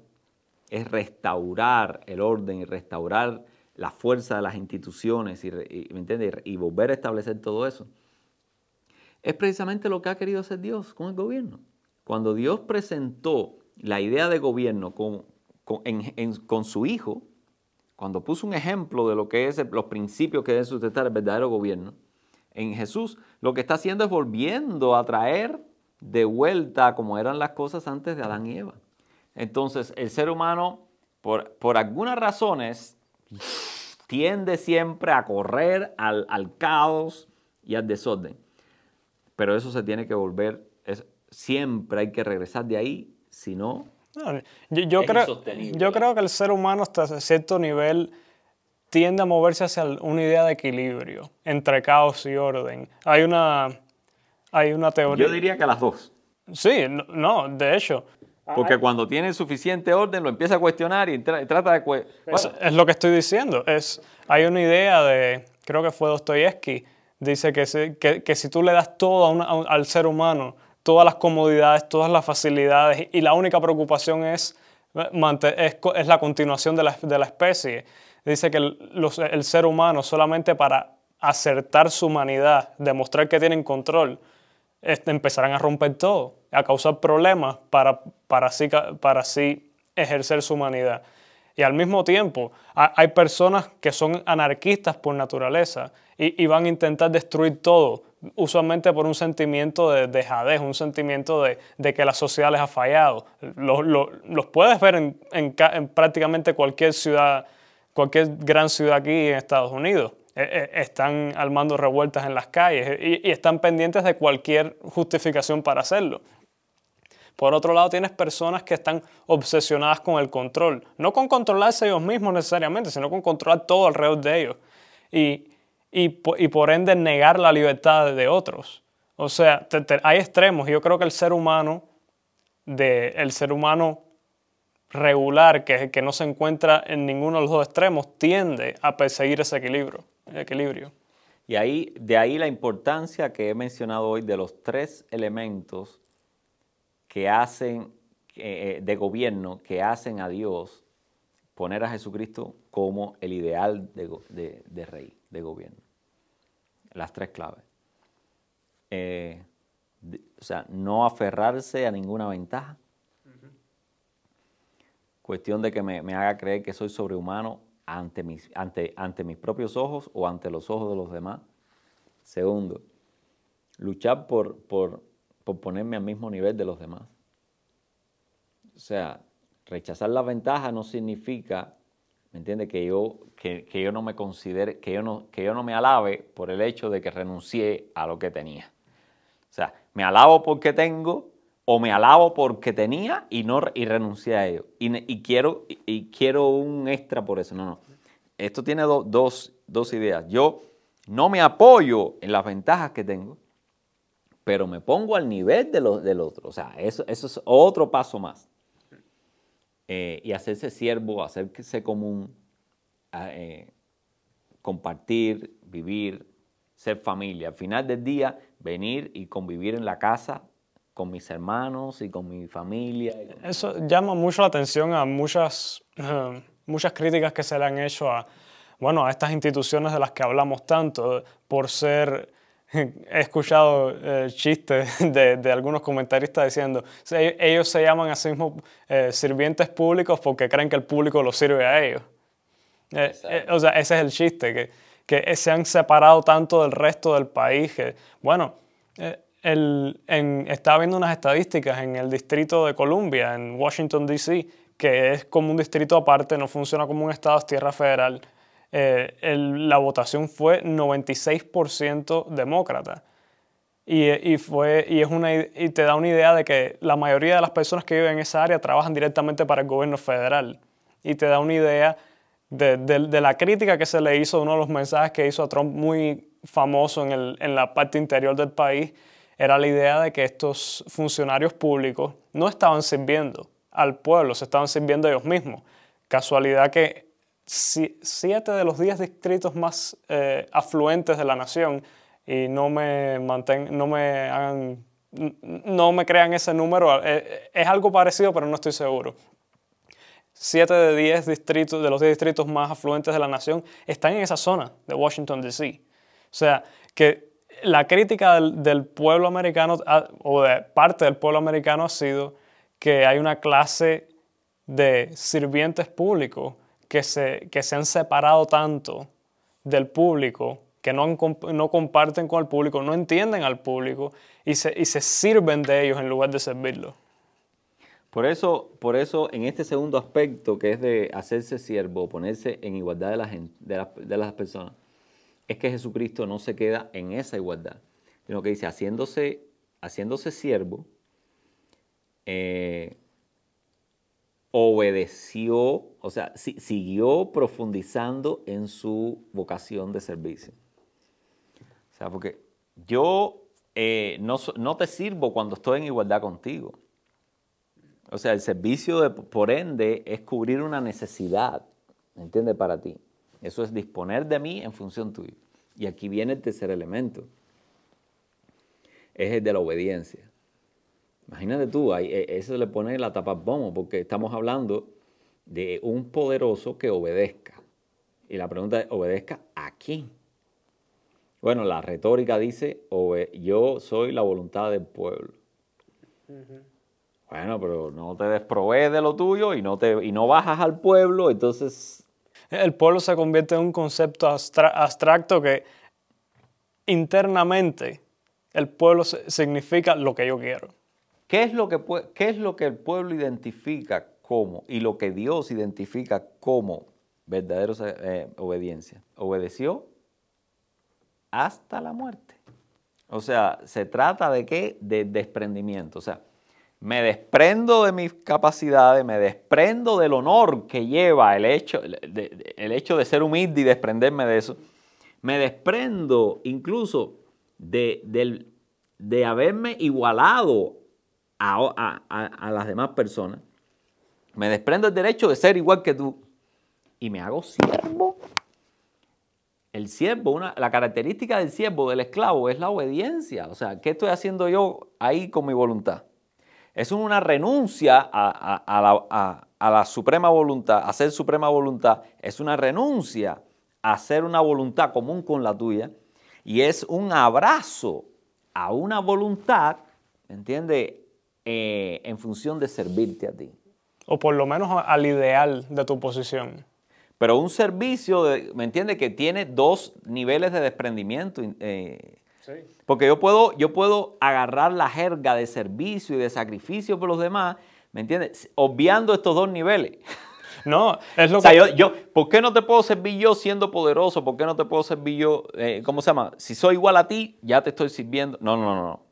es restaurar el orden y restaurar la fuerza de las instituciones y, y volver a establecer todo eso es precisamente lo que ha querido hacer Dios con el gobierno. Cuando Dios presentó la idea de gobierno con, con, su Hijo, cuando puso un ejemplo de lo que es los principios que debe sustentar el verdadero gobierno, en Jesús lo que está haciendo es volviendo a traer de vuelta como eran las cosas antes de Adán y Eva. Entonces el ser humano, por, por algunas razones, tiende siempre a correr al, al caos y al desorden pero eso se tiene que volver, es, siempre hay que regresar de ahí, si no... yo, creo, yo creo que el ser humano hasta cierto nivel tiende a moverse hacia una idea de equilibrio entre caos y orden. Hay una, hay una teoría... Yo diría que las dos. Sí, no, de hecho. Porque cuando tiene suficiente orden lo empieza a cuestionar y trata de... es, lo que estoy diciendo. Es, hay una idea de, creo que fue Dostoyevsky, dice que, que, si tú le das todo al ser humano, todas las comodidades, todas las facilidades, y la única preocupación es, es, la continuación de la, de la, especie, dice que el, el, ser humano solamente para acertar su humanidad, demostrar que tienen control, empezarán a romper todo, a causar problemas para, para, así, para así ejercer su humanidad. Y al mismo tiempo hay personas que son anarquistas por naturaleza y, van a intentar destruir todo usualmente por un sentimiento de dejadez, un sentimiento de, que la sociedad les ha fallado. Los, puedes ver en, prácticamente cualquier ciudad, cualquier gran ciudad aquí en Estados Unidos. E, e, están armando revueltas en las calles y, están pendientes de cualquier justificación para hacerlo. Por otro lado, tienes personas que están obsesionadas con el control. No con controlarse ellos mismos necesariamente, sino con controlar todo alrededor de ellos. Y, y, por ende negar la libertad de otros. O sea, hay extremos. Yo creo que el ser humano, el ser humano regular, que, que no se encuentra en ninguno de los dos extremos, tiende a perseguir ese equilibrio. equilibrio. Y ahí, de ahí la importancia que he mencionado hoy de los tres elementos que hacen eh, de gobierno, que hacen a Dios poner a Jesucristo como el ideal de rey de gobierno. Las tres claves. Eh, o sea, no aferrarse a ninguna ventaja. Cuestión de que me, haga creer que soy sobrehumano ante mis, ante, ante mis propios ojos o ante los ojos de los demás. Segundo, luchar por, por, por ponerme al mismo nivel de los demás. O sea, rechazar la ventaja no significa ¿Me entiende? Que yo, que, yo no me considere, que yo no, que yo no me alabe por el hecho de que renuncié a lo que tenía. O sea, me alabo porque tengo o me alabo porque tenía y, no, y renuncié a ello. Y, quiero, y, quiero un extra por eso. No, no. Esto tiene dos, ideas. Yo no me apoyo en las ventajas que tengo, pero me pongo al nivel de del otro. O sea, eso, eso es otro paso más. Eh, y hacerse siervo, hacerse común, eh, compartir, vivir, ser familia. Al final del día, venir y convivir en la casa con mis hermanos y con mi familia. Eso llama mucho la atención a muchas, muchas críticas que se le han hecho a, bueno, a estas instituciones de las que hablamos tanto, por ser he escuchado eh, chistes de, algunos comentaristas diciendo, ellos se llaman a sí mismos eh, sirvientes públicos porque creen que el público los sirve a ellos. Eh, o sea, ese es el chiste, que, que, se han separado tanto del resto del país. Que, bueno, el, en, estaba viendo unas estadísticas en el Distrito de Columbia, en Washington, D.C., que es como un distrito aparte, no funciona como un estado, es tierra federal eh, la votación fue 96% demócrata. Y, fue, y, es una, y te da una idea de que la mayoría de las personas que viven en esa área trabajan directamente para el gobierno federal. Y te da una idea de, la crítica que se le hizo, uno de los mensajes que hizo a Trump muy famoso en, en la parte interior del país, era la idea de que estos funcionarios públicos no estaban sirviendo al pueblo, se estaban sirviendo ellos mismos. Casualidad que siete de los diez distritos más eh, afluentes de la nación y no me manten, no me hagan, no me crean ese número. Eh, es algo parecido, pero no estoy seguro. Siete de diez distritos, de los diez distritos más afluentes de la nación están en esa zona de Washington, D.C. O sea, que la crítica del, del pueblo americano, o de parte del pueblo americano, ha sido que hay una clase de sirvientes públicos que se, que se han separado tanto del público, que no, no, comparten con el público, no entienden al público y se, y se sirven de ellos en lugar de servirlos. Por eso, por eso, en este segundo aspecto, que es de hacerse siervo, ponerse en igualdad de, la gente, de, las personas, es que Jesucristo no se queda en esa igualdad, sino que dice, haciéndose, haciéndose siervo, eh, obedeció, o sea, siguió profundizando en su vocación de servicio. O sea, porque yo eh, no, te sirvo cuando estoy en igualdad contigo. O sea, el servicio, por ende, es cubrir una necesidad, ¿me entiendes? Para ti. Eso es disponer de mí en función tuya. Y aquí viene el tercer elemento. Es el de la obediencia. Imagínate tú, e, eso le pone la tapa bombo, porque estamos hablando de un poderoso que obedezca. Y la pregunta es, ¿obedezca a quién? Bueno, la retórica dice, yo soy la voluntad del pueblo. Bueno, pero no te desprovees de lo tuyo y no, te, y no bajas al pueblo, entonces... El pueblo se convierte en un concepto abstracto que internamente el pueblo significa lo que yo quiero. ¿Qué es lo que, el pueblo identifica como y lo que Dios identifica como verdadera eh, obediencia? Obedeció hasta la muerte. O sea, se trata de qué? De desprendimiento. O sea, me desprendo de mis capacidades, me desprendo del honor que lleva el hecho el hecho de ser humilde y desprenderme de eso. Me desprendo incluso de, de haberme igualado a, a, las demás personas. Me desprendo del derecho de ser igual que tú y me hago siervo. El siervo, una, la característica del siervo, del esclavo, es la obediencia. O sea, ¿qué estoy haciendo yo ahí con mi voluntad? Es una renuncia a, la, suprema voluntad, a ser suprema voluntad. Es una renuncia a hacer una voluntad común con la tuya. Y es un abrazo a una voluntad, ¿me entiendes? Eh, en función de servirte a ti. O por lo menos al ideal de tu posición. Pero un servicio, ¿me entiendes? Que tiene dos niveles de desprendimiento. Eh, porque yo puedo, yo puedo agarrar la jerga de servicio y de sacrificio por los demás, ¿me entiendes? Obviando estos dos niveles. No, es lo o sea, que... Yo, ¿Por qué no te puedo servir yo siendo poderoso? ¿Por qué no te puedo servir yo, eh, ¿cómo se llama? Si soy igual a ti, ya te estoy sirviendo. No, no, no, no.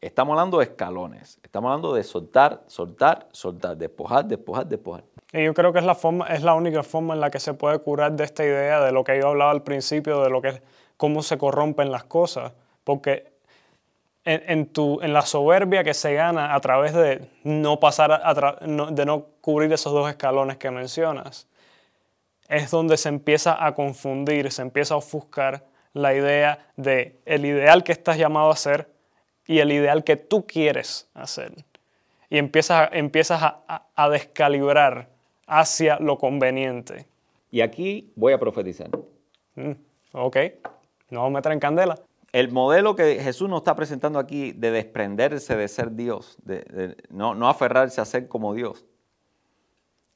Estamos hablando de escalones. Estamos hablando de soltar, soltar, soltar, despojar, despojar, despojar. Y yo creo que es la, forma, es la única forma en la que se puede curar de esta idea de lo que yo hablaba al principio, de lo que cómo se corrompen las cosas. Porque en, la soberbia que se gana a través de no pasar, de no cubrir esos dos escalones que mencionas, es donde se empieza a confundir, se empieza a ofuscar la idea de el ideal que estás llamado a hacer y el ideal que tú quieres hacer. Y empiezas, empiezas a, a descalibrar hacia lo conveniente. Y aquí voy a profetizar. Mm, ok. No vamos a meter en candela. El modelo que Jesús nos está presentando aquí de desprenderse de ser Dios, de, no, aferrarse a ser como Dios,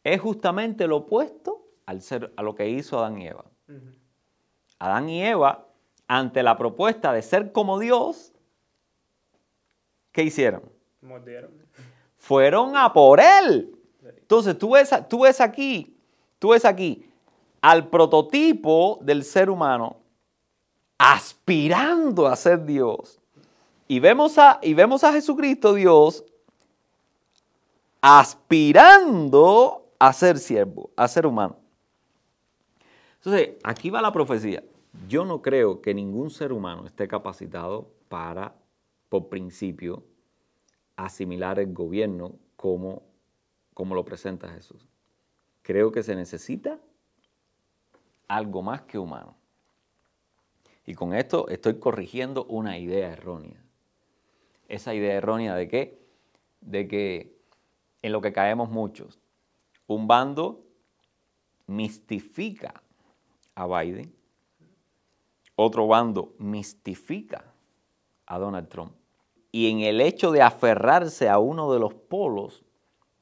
es justamente lo opuesto al ser, a lo que hizo Adán y Eva. Adán y Eva, ante la propuesta de ser como Dios, ¿qué hicieron? Mordieron. Fueron a por él. Entonces tú ves, tú ves aquí, tú ves aquí al prototipo del ser humano aspirando a ser Dios. Y vemos a, y vemos a Jesucristo Dios aspirando a ser siervo, a ser humano. Entonces, aquí va la profecía. Yo no creo que ningún ser humano esté capacitado para, por principio, asimilar el gobierno como, como lo presenta Jesús. Creo que se necesita algo más que humano. Y con esto estoy corrigiendo una idea errónea. Esa idea errónea de qué? De que en lo que caemos muchos, un bando mistifica a Biden, otro bando mistifica a Donald Trump. Y en el hecho de aferrarse a uno de los polos,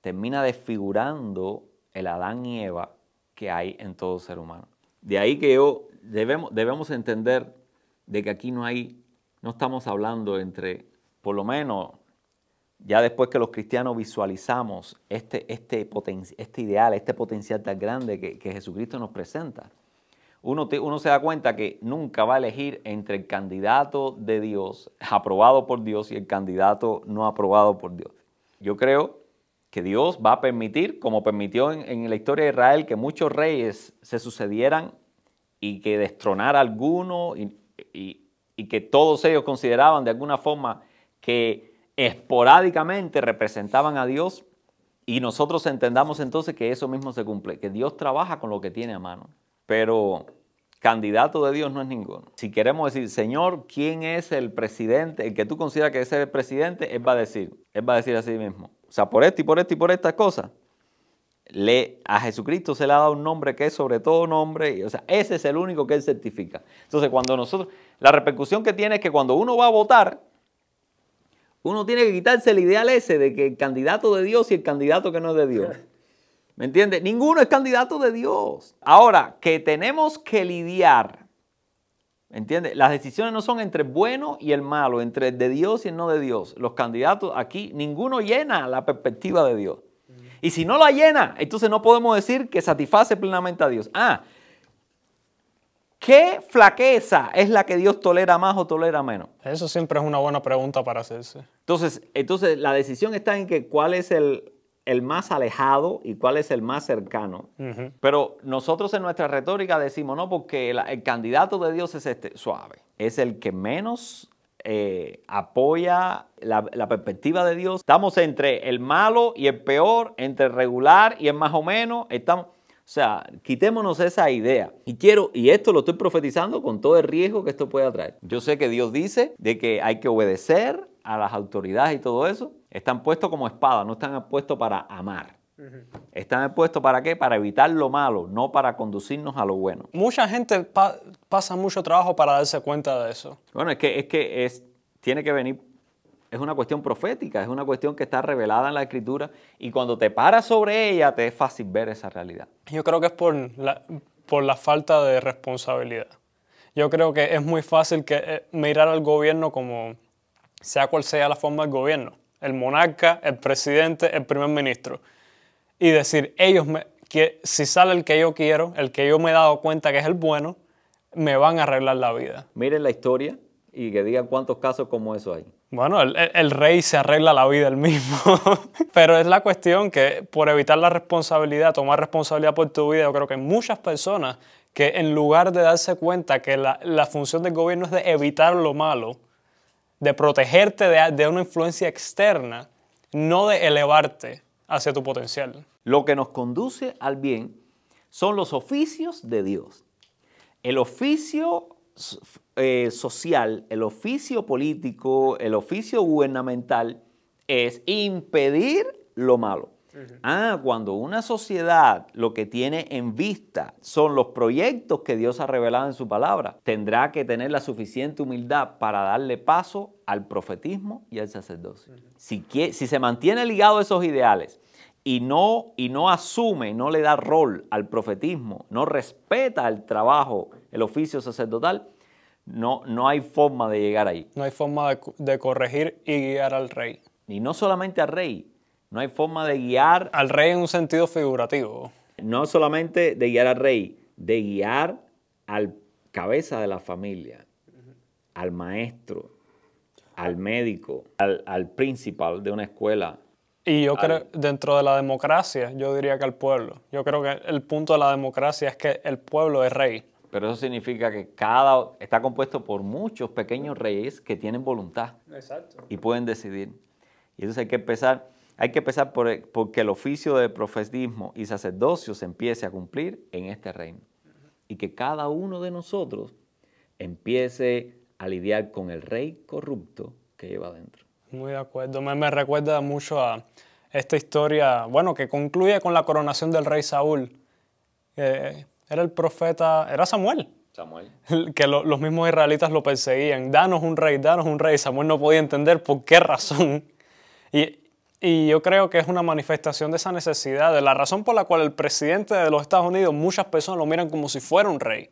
termina desfigurando el Adán y Eva que hay en todo ser humano. De ahí que yo debemos, debemos entender de que aquí no hay, no estamos hablando entre, por lo menos, ya después que los cristianos visualizamos este, este, este ideal, este potencial tan grande que, Jesucristo nos presenta, uno, se da cuenta que nunca va a elegir entre el candidato de Dios, aprobado por Dios, y el candidato no aprobado por Dios. Yo creo que Dios va a permitir, como permitió en, la historia de Israel, que muchos reyes se sucedieran y que destronara alguno y, que todos ellos consideraban de alguna forma que esporádicamente representaban a Dios y nosotros entendamos entonces que eso mismo se cumple, que Dios trabaja con lo que tiene a mano, pero candidato de Dios no es ninguno. Si queremos decir, Señor, ¿quién es el presidente? El que tú consideras que es el presidente, Él va a decir, Él va a decir así mismo. O sea, por esto y por esto y por estas cosas le, a Jesucristo se le ha dado un nombre que es sobre todo nombre, o sea, ese es el único que él certifica. Entonces, cuando nosotros, la repercusión que tiene es que cuando uno va a votar, uno tiene que quitarse el ideal ese de que el candidato de Dios y el candidato que no es de Dios. ¿Me entiendes? Ninguno es candidato de Dios. Ahora, que tenemos que lidiar, ¿Entiendes? Las decisiones no son entre el bueno y el malo, entre el de Dios y el no de Dios. Los candidatos aquí, ninguno llena la perspectiva de Dios. Y si no la llena, entonces no podemos decir que satisface plenamente a Dios. Ah, ¿qué flaqueza es la que Dios tolera más o tolera menos? Eso siempre es una buena pregunta para hacerse. Entonces, entonces la decisión está en que cuál es el, el más alejado y cuál es el más cercano. Pero nosotros en nuestra retórica decimos, no, porque el, candidato de Dios es este, suave. Es el que menos eh, apoya la, perspectiva de Dios. Estamos entre el malo y el peor, entre el regular y el más o menos. Estamos, o sea, quitémonos esa idea. Y quiero, y esto lo estoy profetizando con todo el riesgo que esto puede traer. Yo sé que Dios dice de que hay que obedecer a las autoridades y todo eso, están puestos como espada, no están puestos para amar. Están puestos para qué? Para evitar lo malo, no para conducirnos a lo bueno. Mucha gente pasa mucho trabajo para darse cuenta de eso. Bueno, es que, es que es, tiene que venir, es una cuestión profética, es una cuestión que está revelada en la escritura y cuando te paras sobre ella te es fácil ver esa realidad. Yo creo que es por la, por la falta de responsabilidad. Yo creo que es muy fácil que, eh, mirar al gobierno como sea cual sea la forma del gobierno, el monarca, el presidente, el primer ministro, y decir, ellos, me, que si sale el que yo quiero, el que yo me he dado cuenta que es el bueno, me van a arreglar la vida. Miren la historia y que digan cuántos casos como eso hay. Bueno, el, rey se arregla la vida él mismo, pero es la cuestión que por evitar la responsabilidad, tomar responsabilidad por tu vida, yo creo que hay muchas personas que en lugar de darse cuenta que la, la función del gobierno es de evitar lo malo, de protegerte de, una influencia externa, no de elevarte hacia tu potencial. Lo que nos conduce al bien son los oficios de Dios. El oficio eh, social, el oficio político, el oficio gubernamental es impedir lo malo. Ah, cuando una sociedad lo que tiene en vista son los proyectos que Dios ha revelado en su palabra, tendrá que tener la suficiente humildad para darle paso al profetismo y al sacerdocio. si, si, se mantiene ligado a esos ideales y no, y no asume, no le da rol al profetismo, no respeta el trabajo, el oficio sacerdotal, no, no hay forma de llegar ahí. No hay forma de, de corregir y guiar al rey. Y no solamente al rey, no hay forma de guiar. Al rey en un sentido figurativo. No solamente de guiar al rey, de guiar al cabeza de la familia, al maestro, al médico, al, principal de una escuela. Y yo creo, dentro de la democracia, yo diría que al pueblo. Yo creo que el punto de la democracia es que el pueblo es rey. Pero eso significa que cada está compuesto por muchos pequeños reyes que tienen voluntad Exacto. y pueden decidir. Y entonces hay que empezar hay que empezar por, porque el oficio de profetismo y sacerdocio se empiece a cumplir en este reino. Y que cada uno de nosotros empiece a lidiar con el rey corrupto que lleva adentro. Muy de acuerdo. Me, recuerda mucho a esta historia, bueno, que concluye con la coronación del rey Saúl. era el profeta, era Samuel. Samuel. Que los mismos israelitas lo perseguían. Danos un rey, danos un rey. Samuel no podía entender por qué razón. Y, y yo creo que es una manifestación de esa necesidad, de la razón por la cual el presidente de los Estados Unidos, muchas personas lo miran como si fuera un rey.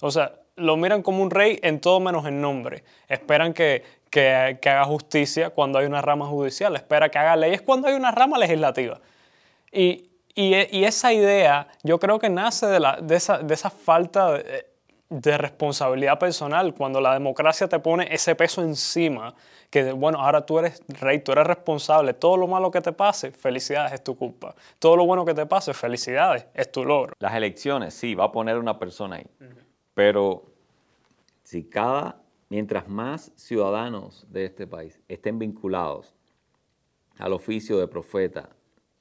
O sea, lo miran como un rey en todo menos en nombre. Esperan que, que, haga justicia cuando hay una rama judicial, espera que haga leyes cuando hay una rama legislativa. Y, y, y esa idea yo creo que nace de, la, de, esa, de esa falta de, de responsabilidad personal, cuando la democracia te pone ese peso encima que bueno, ahora tú eres rey, tú eres responsable, todo lo malo que te pase, felicidades, es tu culpa. Todo lo bueno que te pase, felicidades, es tu logro. Las elecciones, sí, va a poner una persona ahí, pero si cada, mientras más ciudadanos de este país estén vinculados al oficio de profeta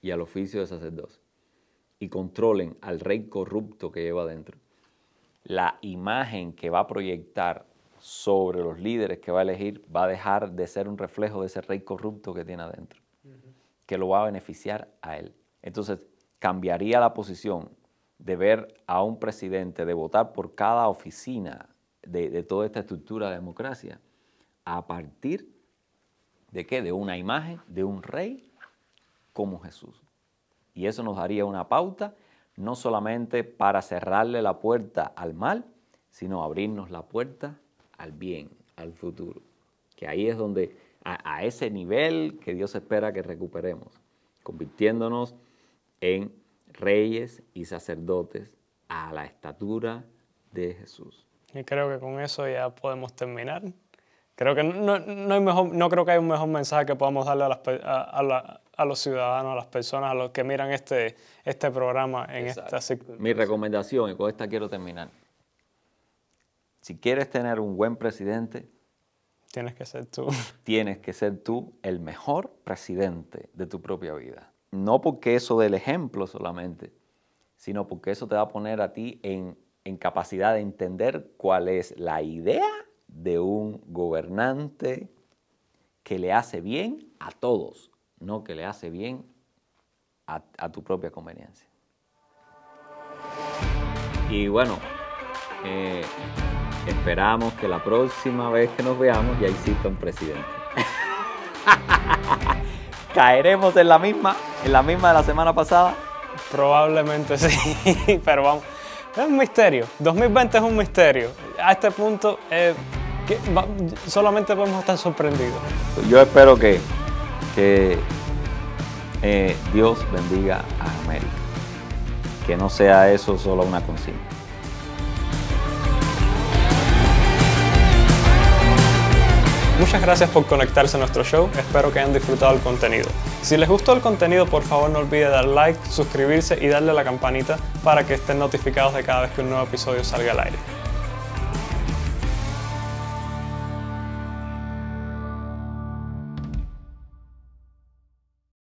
y al oficio de sacerdote y controlen al rey corrupto que lleva adentro, la imagen que va a proyectar sobre los líderes que va a elegir va a dejar de ser un reflejo de ese rey corrupto que tiene adentro, que lo va a beneficiar a él. Entonces, cambiaría la posición de ver a un presidente, de votar por cada oficina de, toda esta estructura de democracia, a partir de qué? De una imagen de un rey como Jesús. Y eso nos daría una pauta no solamente para cerrarle la puerta al mal, sino abrirnos la puerta al bien, al futuro. Que ahí es donde, a, ese nivel que Dios espera que recuperemos, convirtiéndonos en reyes y sacerdotes a la estatura de Jesús. Y creo que con eso ya podemos terminar. Creo que no, no, hay mejor, no creo que hay un mejor mensaje que podamos darle a, las, a, a, la, a, los ciudadanos, a las personas, a los que miran este, este programa en Exacto. esta Mi recomendación, y con esta quiero terminar. Si quieres tener un buen presidente, tienes que ser tú. Tienes que ser tú el mejor presidente de tu propia vida. No porque eso del ejemplo solamente, sino porque eso te va a poner a ti en, en capacidad de entender cuál es la idea de un gobernante que le hace bien a todos, no que le hace bien a, a tu propia conveniencia. Y bueno, eh, esperamos que la próxima vez que nos veamos ya exista un presidente. ¿Caeremos en la misma, en la misma de la semana pasada? Probablemente sí, pero vamos. Es un misterio. 2020 es un misterio. A este punto, eh, que va, solamente podemos estar sorprendidos. Yo espero que, que eh, Dios bendiga a América. Que no sea eso solo una consigna. Muchas gracias por conectarse a nuestro show, espero que hayan disfrutado el contenido. Si les gustó el contenido, por favor no olviden dar like, suscribirse y darle a la campanita para que estén notificados de cada vez que un nuevo episodio salga al aire.